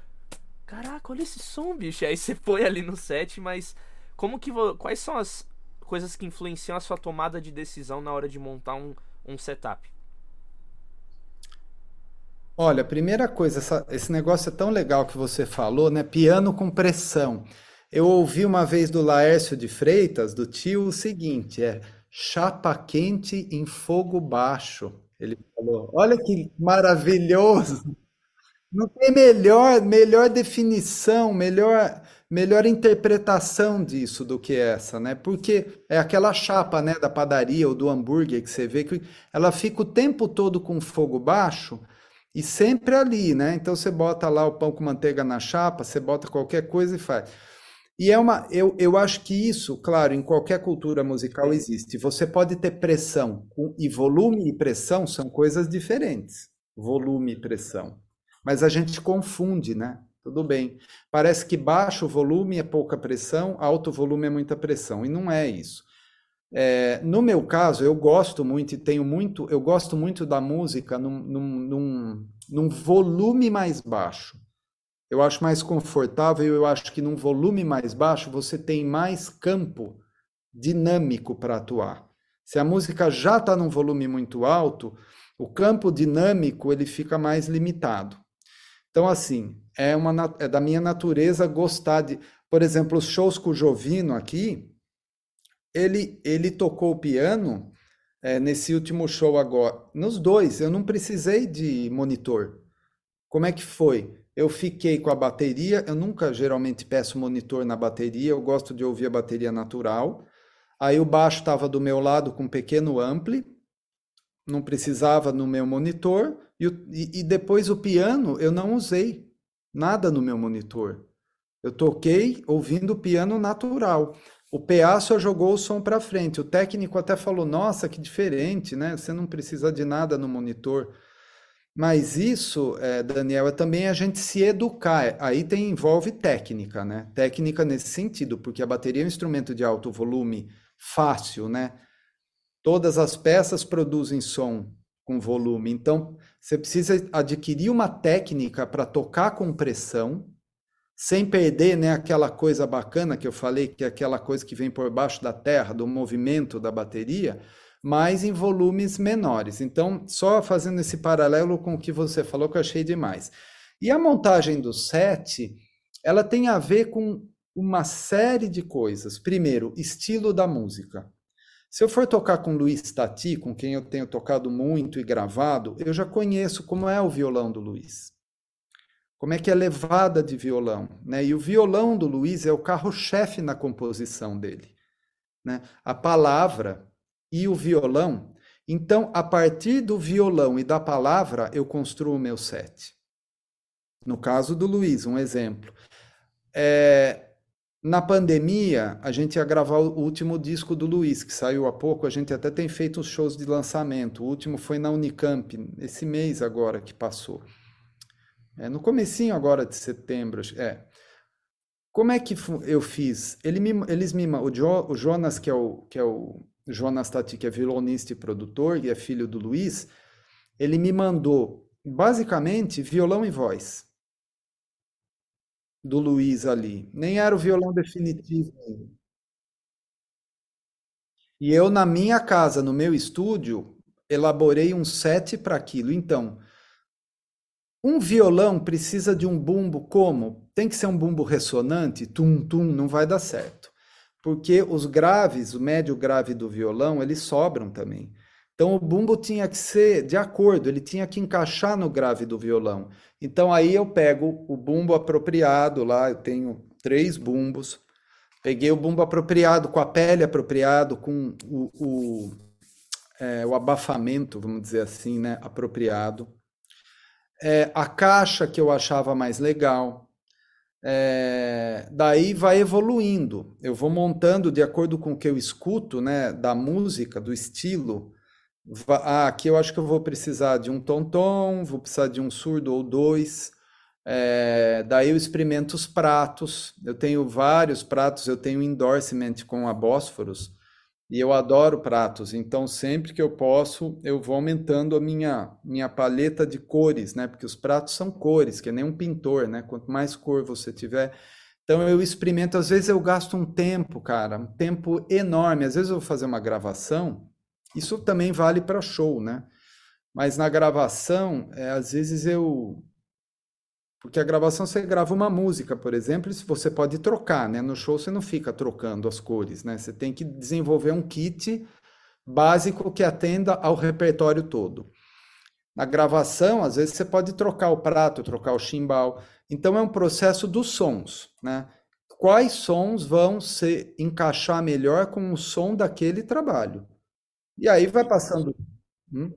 Caraca, olha esse som, bicho. Aí você põe ali no set, mas como que. Vo... Quais são as coisas que influenciam a sua tomada de decisão na hora de montar um, um setup? Olha, primeira coisa, essa, esse negócio é tão legal que você falou, né? Piano com pressão. Eu ouvi uma vez do Laércio de Freitas, do tio, o seguinte: é chapa quente em fogo baixo. Ele falou: olha que maravilhoso! Não tem melhor, melhor definição, melhor, melhor interpretação disso do que essa, né? Porque é aquela chapa, né, da padaria ou do hambúrguer que você vê que ela fica o tempo todo com fogo baixo e sempre ali, né? Então você bota lá o pão com manteiga na chapa, você bota qualquer coisa e faz. E é uma, eu, eu acho que isso, claro, em qualquer cultura musical existe. Você pode ter pressão e volume e pressão são coisas diferentes. Volume e pressão. Mas a gente confunde, né? Tudo bem. Parece que baixo volume é pouca pressão, alto volume é muita pressão. E não é isso. É, no meu caso, eu gosto muito e tenho muito, eu gosto muito da música num, num, num, num volume mais baixo eu acho mais confortável, eu acho que num volume mais baixo você tem mais campo dinâmico para atuar. Se a música já está num volume muito alto, o campo dinâmico ele fica mais limitado. Então, assim, é, uma, é da minha natureza gostar de. Por exemplo, os shows com o Jovino aqui, ele, ele tocou o piano é, nesse último show agora. Nos dois, eu não precisei de monitor. Como é que foi? Eu fiquei com a bateria. Eu nunca geralmente peço monitor na bateria, eu gosto de ouvir a bateria natural. Aí o baixo estava do meu lado com um pequeno ampli, não precisava no meu monitor. E, e, depois o piano eu não usei nada no meu monitor. Eu toquei ouvindo o piano natural. O PA só jogou o som para frente. O técnico até falou: Nossa, que diferente, né? Você não precisa de nada no monitor. Mas isso, é, Daniel, é também a gente se educar. Aí tem, envolve técnica, né? Técnica nesse sentido, porque a bateria é um instrumento de alto volume fácil, né? Todas as peças produzem som com volume. Então, você precisa adquirir uma técnica para tocar com pressão, sem perder né, aquela coisa bacana que eu falei, que é aquela coisa que vem por baixo da terra, do movimento da bateria, mas em volumes menores. Então, só fazendo esse paralelo com o que você falou, que eu achei demais. E a montagem do set, ela tem a ver com uma série de coisas. Primeiro, estilo da música. Se eu for tocar com Luiz Tati, com quem eu tenho tocado muito e gravado, eu já conheço como é o violão do Luiz. Como é que é levada de violão, né? E o violão do Luiz é o carro-chefe na composição dele, né? A palavra e o violão. Então, a partir do violão e da palavra, eu construo o meu set. No caso do Luiz, um exemplo. É, na pandemia, a gente ia gravar o último disco do Luiz, que saiu há pouco. A gente até tem feito os shows de lançamento. O último foi na Unicamp, esse mês agora que passou. É, no comecinho agora de setembro. É. Como é que eu fiz? Ele me, eles me, o, jo, o Jonas, que é o, que é o Jonas Tati, que é violonista e produtor, e é filho do Luiz, ele me mandou basicamente violão e voz do Luiz ali. Nem era o violão definitivo. E eu, na minha casa, no meu estúdio, elaborei um set para aquilo. Então, um violão precisa de um bumbo como? Tem que ser um bumbo ressonante, tum-tum, não vai dar certo. Porque os graves, o médio grave do violão, eles sobram também. Então o bumbo tinha que ser de acordo, ele tinha que encaixar no grave do violão. Então aí eu pego o bumbo apropriado lá, eu tenho três bumbos. Peguei o bumbo apropriado, com a pele apropriado, com o, o, é, o abafamento, vamos dizer assim, né, apropriado. É, a caixa que eu achava mais legal. É, daí vai evoluindo. Eu vou montando de acordo com o que eu escuto, né, da música, do estilo. Ah, aqui eu acho que eu vou precisar de um tom-tom, vou precisar de um surdo ou dois. É, daí eu experimento os pratos. Eu tenho vários pratos, eu tenho endorsement com a Bósforos e eu adoro pratos. Então sempre que eu posso, eu vou aumentando a minha minha paleta de cores, né? Porque os pratos são cores, que é nem um pintor, né? Quanto mais cor você tiver, então eu experimento. Às vezes eu gasto um tempo, cara, um tempo enorme. Às vezes eu vou fazer uma gravação isso também vale para show, né? Mas na gravação, é, às vezes eu. Porque a gravação você grava uma música, por exemplo, e você pode trocar, né? No show você não fica trocando as cores, né? Você tem que desenvolver um kit básico que atenda ao repertório todo. Na gravação, às vezes você pode trocar o prato, trocar o chimbal. Então é um processo dos sons, né? Quais sons vão se encaixar melhor com o som daquele trabalho? E aí vai passando. Hum?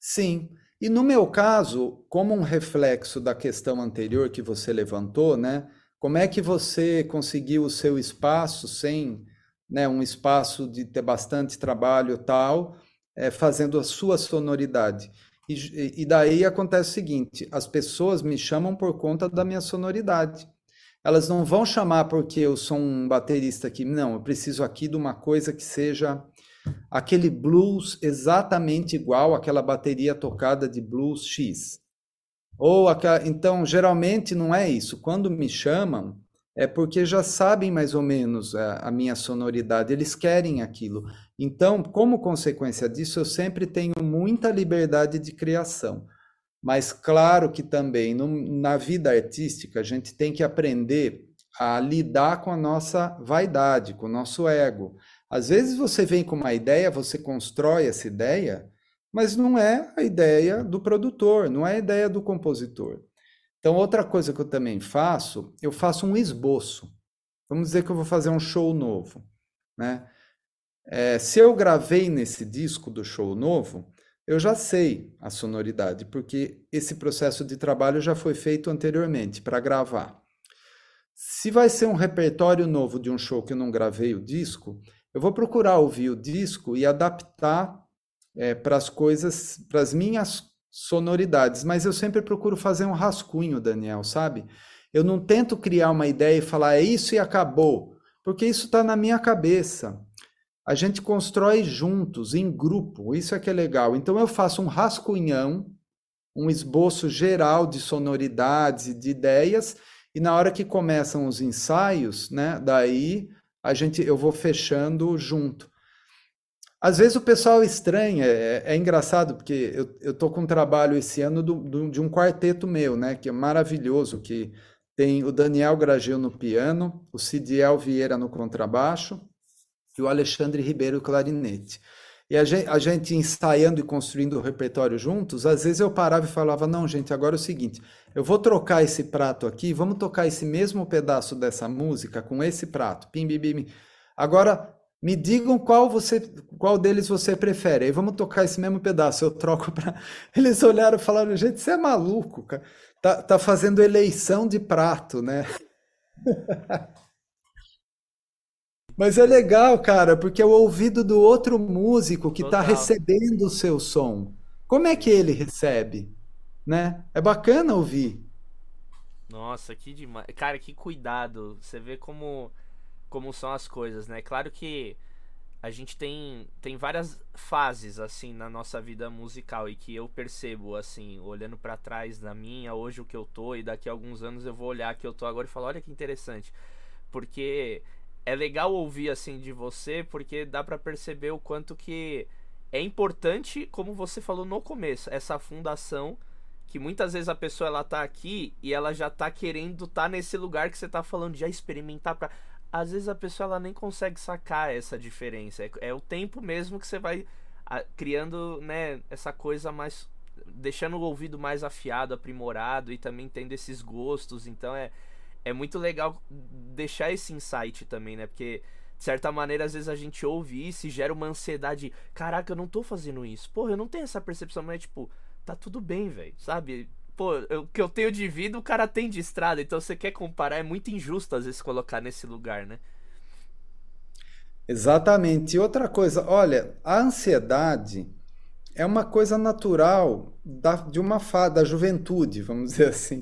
Sim. E no meu caso, como um reflexo da questão anterior que você levantou, né? Como é que você conseguiu o seu espaço sem né, um espaço de ter bastante trabalho tal, é, fazendo a sua sonoridade? E, e daí acontece o seguinte: as pessoas me chamam por conta da minha sonoridade. Elas não vão chamar porque eu sou um baterista aqui. Não, eu preciso aqui de uma coisa que seja aquele blues exatamente igual àquela bateria tocada de blues X. Ou aquela, então, geralmente não é isso. Quando me chamam, é porque já sabem mais ou menos a, a minha sonoridade, eles querem aquilo. Então, como consequência disso, eu sempre tenho muita liberdade de criação. Mas claro que também no, na vida artística a gente tem que aprender a lidar com a nossa vaidade, com o nosso ego. Às vezes você vem com uma ideia, você constrói essa ideia, mas não é a ideia do produtor, não é a ideia do compositor. Então, outra coisa que eu também faço, eu faço um esboço. Vamos dizer que eu vou fazer um show novo, né? É, se eu gravei nesse disco do show novo, eu já sei a sonoridade, porque esse processo de trabalho já foi feito anteriormente para gravar. Se vai ser um repertório novo de um show que eu não gravei o disco, eu vou procurar ouvir o disco e adaptar é, para as coisas, para as minhas sonoridades, mas eu sempre procuro fazer um rascunho, Daniel, sabe? Eu não tento criar uma ideia e falar é isso e acabou, porque isso está na minha cabeça. A gente constrói juntos, em grupo, isso é que é legal. Então eu faço um rascunhão, um esboço geral de sonoridades e de ideias, e na hora que começam os ensaios, né, daí a gente eu vou fechando junto. Às vezes o pessoal estranha, é, é engraçado, porque eu, eu tô com um trabalho esse ano do, do, de um quarteto meu, né, que é maravilhoso, que tem o Daniel Gragil no piano, o Cidiel Vieira no contrabaixo e o Alexandre Ribeiro clarinete. E a gente, a gente, ensaiando e construindo o repertório juntos, às vezes eu parava e falava: não, gente, agora é o seguinte, eu vou trocar esse prato aqui, vamos tocar esse mesmo pedaço dessa música com esse prato. Pim, bim, bim. Agora me digam qual você, qual deles você prefere. Aí vamos tocar esse mesmo pedaço. Eu troco para. Eles olharam e falaram: gente, você é maluco, cara. Tá, tá fazendo eleição de prato, né? Mas é legal, cara, porque é o ouvido do outro músico que está recebendo o seu som. Como é que ele recebe? Né? É bacana ouvir. Nossa, que demais. Cara, que cuidado. Você vê como como são as coisas, né? Claro que a gente tem, tem várias fases assim na nossa vida musical e que eu percebo assim, olhando para trás da minha, hoje o que eu tô e daqui a alguns anos eu vou olhar que eu tô agora e falar, olha que interessante. Porque é legal ouvir assim de você, porque dá para perceber o quanto que é importante, como você falou no começo, essa fundação que muitas vezes a pessoa ela tá aqui e ela já tá querendo estar tá nesse lugar que você tá falando, já experimentar para às vezes a pessoa ela nem consegue sacar essa diferença. É, é o tempo mesmo que você vai a, criando, né, essa coisa mais deixando o ouvido mais afiado, aprimorado e também tendo esses gostos. Então é é muito legal deixar esse insight também, né? Porque de certa maneira às vezes a gente ouve isso e gera uma ansiedade, caraca, eu não tô fazendo isso. Porra, eu não tenho essa percepção, mas é tipo, tá tudo bem, velho, sabe? pô, o que eu tenho de vida o cara tem de estrada, então você quer comparar, é muito injusto às vezes colocar nesse lugar, né? Exatamente. E outra coisa, olha, a ansiedade é uma coisa natural da, de uma fase da juventude, vamos dizer assim.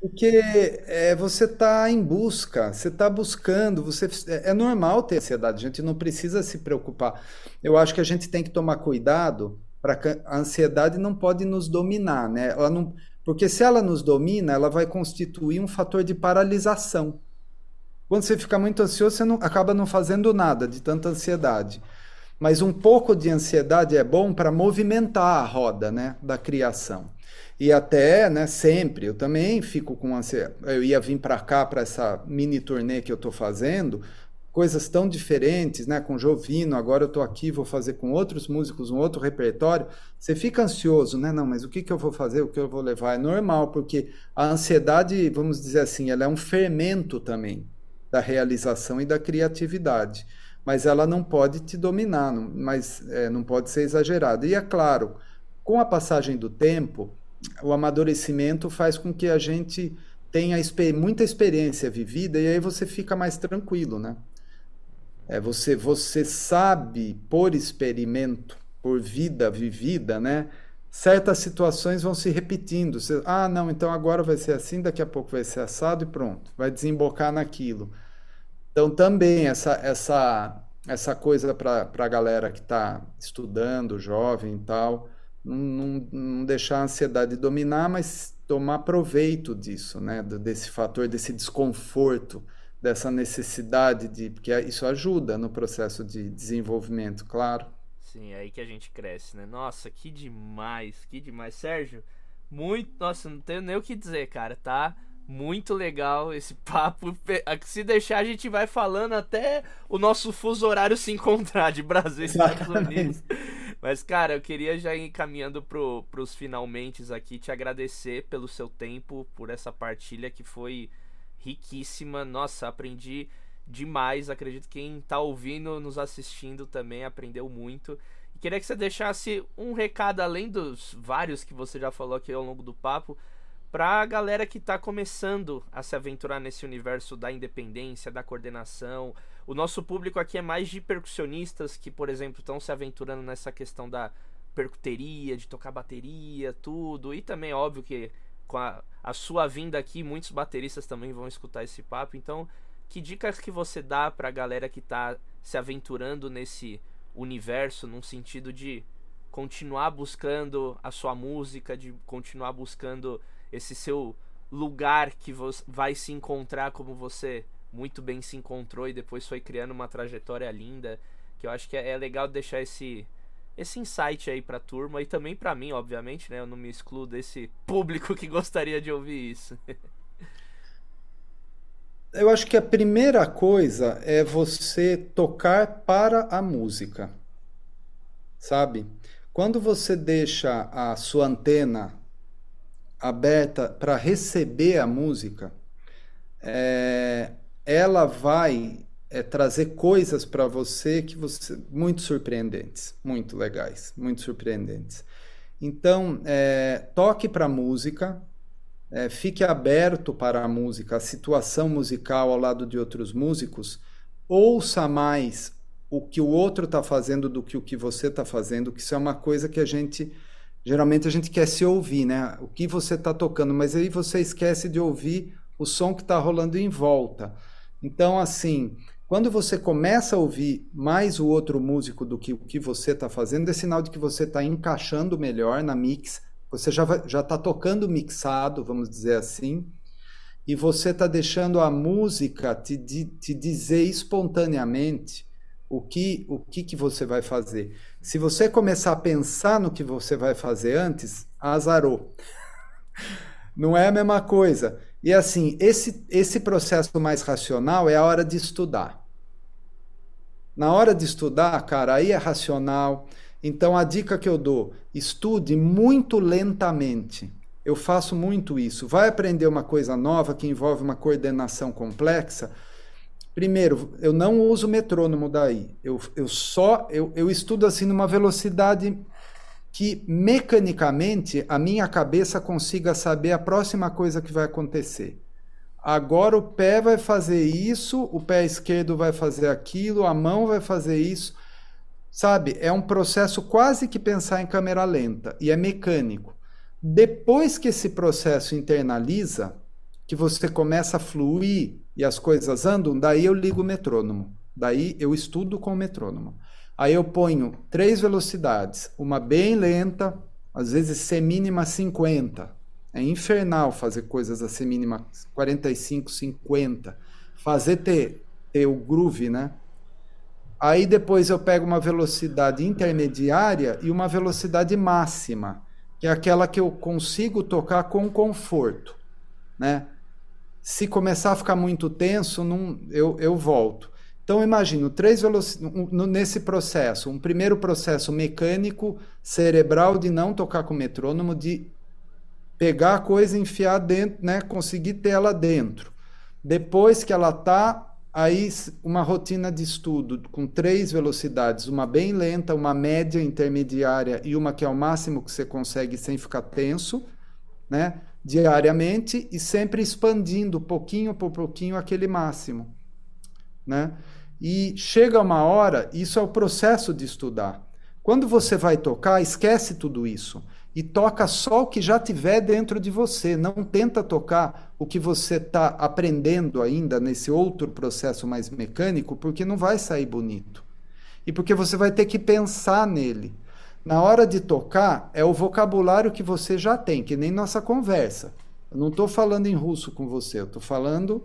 Porque é, você está em busca, você está buscando, você é, é normal ter ansiedade, a gente não precisa se preocupar. Eu acho que a gente tem que tomar cuidado para que a ansiedade não pode nos dominar, né? Ela não, porque se ela nos domina, ela vai constituir um fator de paralisação. Quando você fica muito ansioso, você não, acaba não fazendo nada de tanta ansiedade. Mas um pouco de ansiedade é bom para movimentar a roda né, da criação. E até, né, sempre, eu também fico com ansiedade. Eu ia vir para cá, para essa mini turnê que eu estou fazendo, coisas tão diferentes, né? Com Jovino, agora eu estou aqui, vou fazer com outros músicos um outro repertório. Você fica ansioso, né? Não, mas o que, que eu vou fazer? O que eu vou levar? É normal, porque a ansiedade, vamos dizer assim, ela é um fermento também da realização e da criatividade. Mas ela não pode te dominar, não, mas é, não pode ser exagerada. E é claro, com a passagem do tempo, o amadurecimento faz com que a gente tenha muita experiência vivida e aí você fica mais tranquilo, né? É, você, você sabe por experimento, por vida vivida, né? Certas situações vão se repetindo. Você, ah, não, então agora vai ser assim, daqui a pouco vai ser assado e pronto, vai desembocar naquilo. Então também essa essa essa coisa para a galera que está estudando, jovem e tal, não, não, não deixar a ansiedade dominar, mas tomar proveito disso, né? Desse fator, desse desconforto, dessa necessidade de. Porque isso ajuda no processo de desenvolvimento, claro. Sim, é aí que a gente cresce, né? Nossa, que demais, que demais. Sérgio, muito. Nossa, não tenho nem o que dizer, cara, tá? Muito legal esse papo. Se deixar, a gente vai falando até o nosso fuso horário se encontrar de Brasil e Estados Unidos. Mas, cara, eu queria já ir caminhando pro, pros finalmente aqui, te agradecer pelo seu tempo, por essa partilha que foi riquíssima. Nossa, aprendi demais. Acredito que quem tá ouvindo, nos assistindo também aprendeu muito. E queria que você deixasse um recado, além dos vários que você já falou aqui ao longo do papo, para a galera que está começando a se aventurar nesse universo da independência, da coordenação. O nosso público aqui é mais de percussionistas que, por exemplo, estão se aventurando nessa questão da percuteria, de tocar bateria, tudo. E também, óbvio que com a, a sua vinda aqui, muitos bateristas também vão escutar esse papo. Então, que dicas que você dá para a galera que está se aventurando nesse universo, num sentido de continuar buscando a sua música, de continuar buscando esse seu lugar que vai se encontrar como você muito bem se encontrou e depois foi criando uma trajetória linda, que eu acho que é, é legal deixar esse esse insight aí pra turma e também para mim, obviamente, né? Eu não me excluo desse público que gostaria de ouvir isso. eu acho que a primeira coisa é você tocar para a música. Sabe? Quando você deixa a sua antena aberta para receber a música, é, ela vai é, trazer coisas para você que você muito surpreendentes, muito legais, muito surpreendentes. Então, é, toque para música, é, fique aberto para a música, a situação musical ao lado de outros músicos, ouça mais o que o outro está fazendo do que o que você está fazendo, que isso é uma coisa que a gente Geralmente a gente quer se ouvir, né? O que você está tocando, mas aí você esquece de ouvir o som que está rolando em volta. Então, assim, quando você começa a ouvir mais o outro músico do que o que você está fazendo, é sinal de que você está encaixando melhor na mix. Você já está tocando mixado, vamos dizer assim, e você está deixando a música te, te dizer espontaneamente o que, o que, que você vai fazer. Se você começar a pensar no que você vai fazer antes, azarou. Não é a mesma coisa. E assim, esse, esse processo mais racional é a hora de estudar. Na hora de estudar, cara, aí é racional. Então a dica que eu dou: estude muito lentamente. Eu faço muito isso. Vai aprender uma coisa nova que envolve uma coordenação complexa Primeiro, eu não uso metrônomo daí. Eu, eu só eu, eu estudo assim numa velocidade que mecanicamente a minha cabeça consiga saber a próxima coisa que vai acontecer. Agora o pé vai fazer isso, o pé esquerdo vai fazer aquilo, a mão vai fazer isso. Sabe? É um processo quase que pensar em câmera lenta e é mecânico. Depois que esse processo internaliza, que você começa a fluir e as coisas andam, daí eu ligo o metrônomo. Daí eu estudo com o metrônomo. Aí eu ponho três velocidades, uma bem lenta, às vezes C mínima 50. É infernal fazer coisas a mínima 45, 50. Fazer ter, ter o groove, né? Aí depois eu pego uma velocidade intermediária e uma velocidade máxima, que é aquela que eu consigo tocar com conforto, né? Se começar a ficar muito tenso, não, eu, eu volto. Então, imagino três nesse processo. Um primeiro processo mecânico, cerebral, de não tocar com metrônomo, de pegar a coisa e enfiar dentro, né? conseguir ter ela dentro. Depois que ela está, aí uma rotina de estudo com três velocidades, uma bem lenta, uma média intermediária e uma que é o máximo que você consegue sem ficar tenso, né? diariamente e sempre expandindo pouquinho por pouquinho aquele máximo, né? E chega uma hora, isso é o processo de estudar. Quando você vai tocar, esquece tudo isso e toca só o que já tiver dentro de você. Não tenta tocar o que você está aprendendo ainda nesse outro processo mais mecânico, porque não vai sair bonito. E porque você vai ter que pensar nele. Na hora de tocar, é o vocabulário que você já tem, que nem nossa conversa. Eu não estou falando em russo com você, eu estou falando.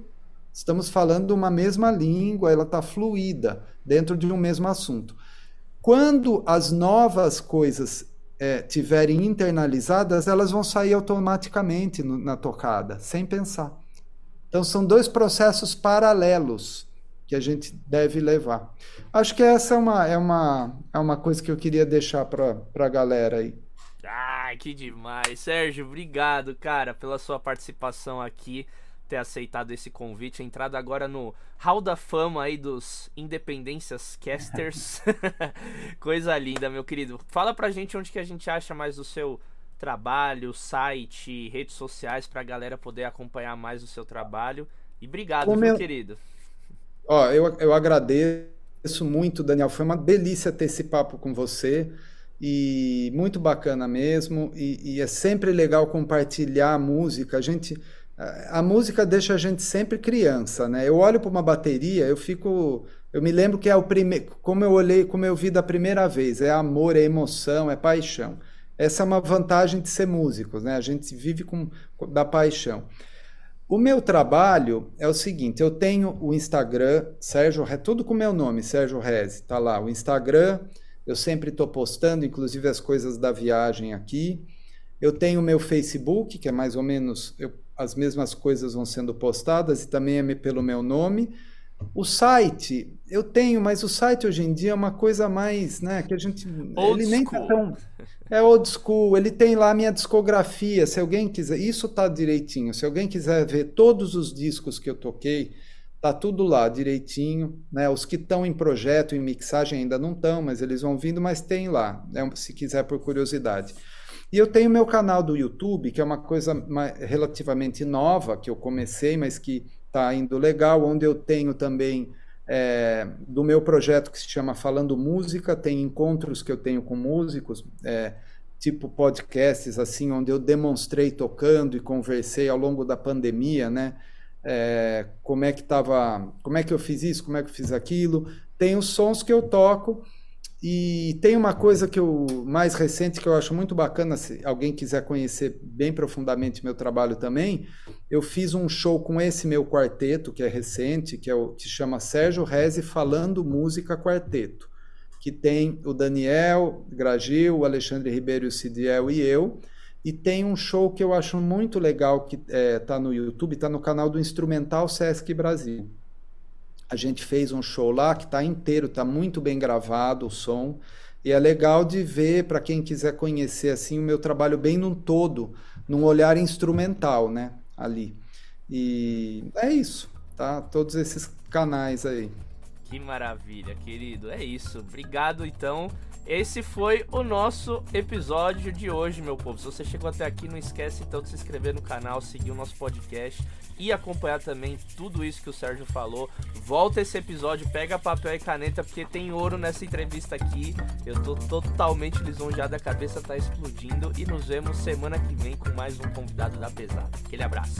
Estamos falando uma mesma língua, ela está fluida dentro de um mesmo assunto. Quando as novas coisas é, tiverem internalizadas, elas vão sair automaticamente no, na tocada, sem pensar. Então, são dois processos paralelos que a gente deve levar. Acho que essa é uma, é uma, é uma coisa que eu queria deixar para a galera aí. Ah, que demais. Sérgio, obrigado, cara, pela sua participação aqui, ter aceitado esse convite, entrado agora no Hall da Fama aí dos Independências Casters. Coisa linda, meu querido. Fala pra gente onde que a gente acha mais do seu trabalho, site, redes sociais pra galera poder acompanhar mais o seu trabalho. E obrigado, meu eu... querido. Ó, eu, eu agradeço muito, Daniel. Foi uma delícia ter esse papo com você e muito bacana mesmo. E, e, é sempre legal compartilhar a música. A gente, a, música deixa a gente sempre criança, né? Eu olho para uma bateria, eu fico, eu me lembro que é o primeiro, como eu olhei, como eu vi da primeira vez. É amor, é emoção, é paixão. Essa é uma vantagem de ser músicos, né? A gente vive com da paixão. O meu trabalho é o seguinte: eu tenho o Instagram, Sérgio, tudo com meu nome, Sérgio Reze, tá lá. O Instagram, eu sempre estou postando, inclusive as coisas da viagem aqui. Eu tenho o meu Facebook, que é mais ou menos eu, as mesmas coisas vão sendo postadas e também é pelo meu nome. O site, eu tenho, mas o site hoje em dia é uma coisa mais, né, que a gente old ele nem tá tão é old school, ele tem lá a minha discografia, se alguém quiser, isso tá direitinho. Se alguém quiser ver todos os discos que eu toquei, tá tudo lá direitinho, né? Os que estão em projeto, em mixagem ainda não estão, mas eles vão vindo, mas tem lá, né? se quiser por curiosidade. E eu tenho meu canal do YouTube, que é uma coisa relativamente nova que eu comecei, mas que está indo legal, onde eu tenho também é, do meu projeto que se chama Falando Música, tem encontros que eu tenho com músicos, é, tipo podcasts assim, onde eu demonstrei tocando e conversei ao longo da pandemia, né? É, como é que tava, como é que eu fiz isso, como é que eu fiz aquilo. Tem os sons que eu toco e tem uma coisa que eu mais recente que eu acho muito bacana, se alguém quiser conhecer bem profundamente meu trabalho também, eu fiz um show com esse meu quarteto que é recente, que é o que chama Sérgio Reze falando música quarteto, que tem o Daniel Gragil, o Alexandre Ribeiro, o Cidiel e eu. E tem um show que eu acho muito legal que está é, tá no YouTube, está no canal do Instrumental Sesc Brasil. A gente fez um show lá que está inteiro, está muito bem gravado o som. E é legal de ver, para quem quiser conhecer assim o meu trabalho bem num todo, num olhar instrumental, né? Ali. E é isso, tá? Todos esses canais aí. Que maravilha, querido. É isso. Obrigado, então. Esse foi o nosso episódio de hoje, meu povo. Se você chegou até aqui, não esquece então de se inscrever no canal, seguir o nosso podcast e acompanhar também tudo isso que o Sérgio falou. Volta esse episódio, pega papel e caneta, porque tem ouro nessa entrevista aqui. Eu tô totalmente lisonjeado, a cabeça tá explodindo. E nos vemos semana que vem com mais um convidado da pesada. Aquele abraço.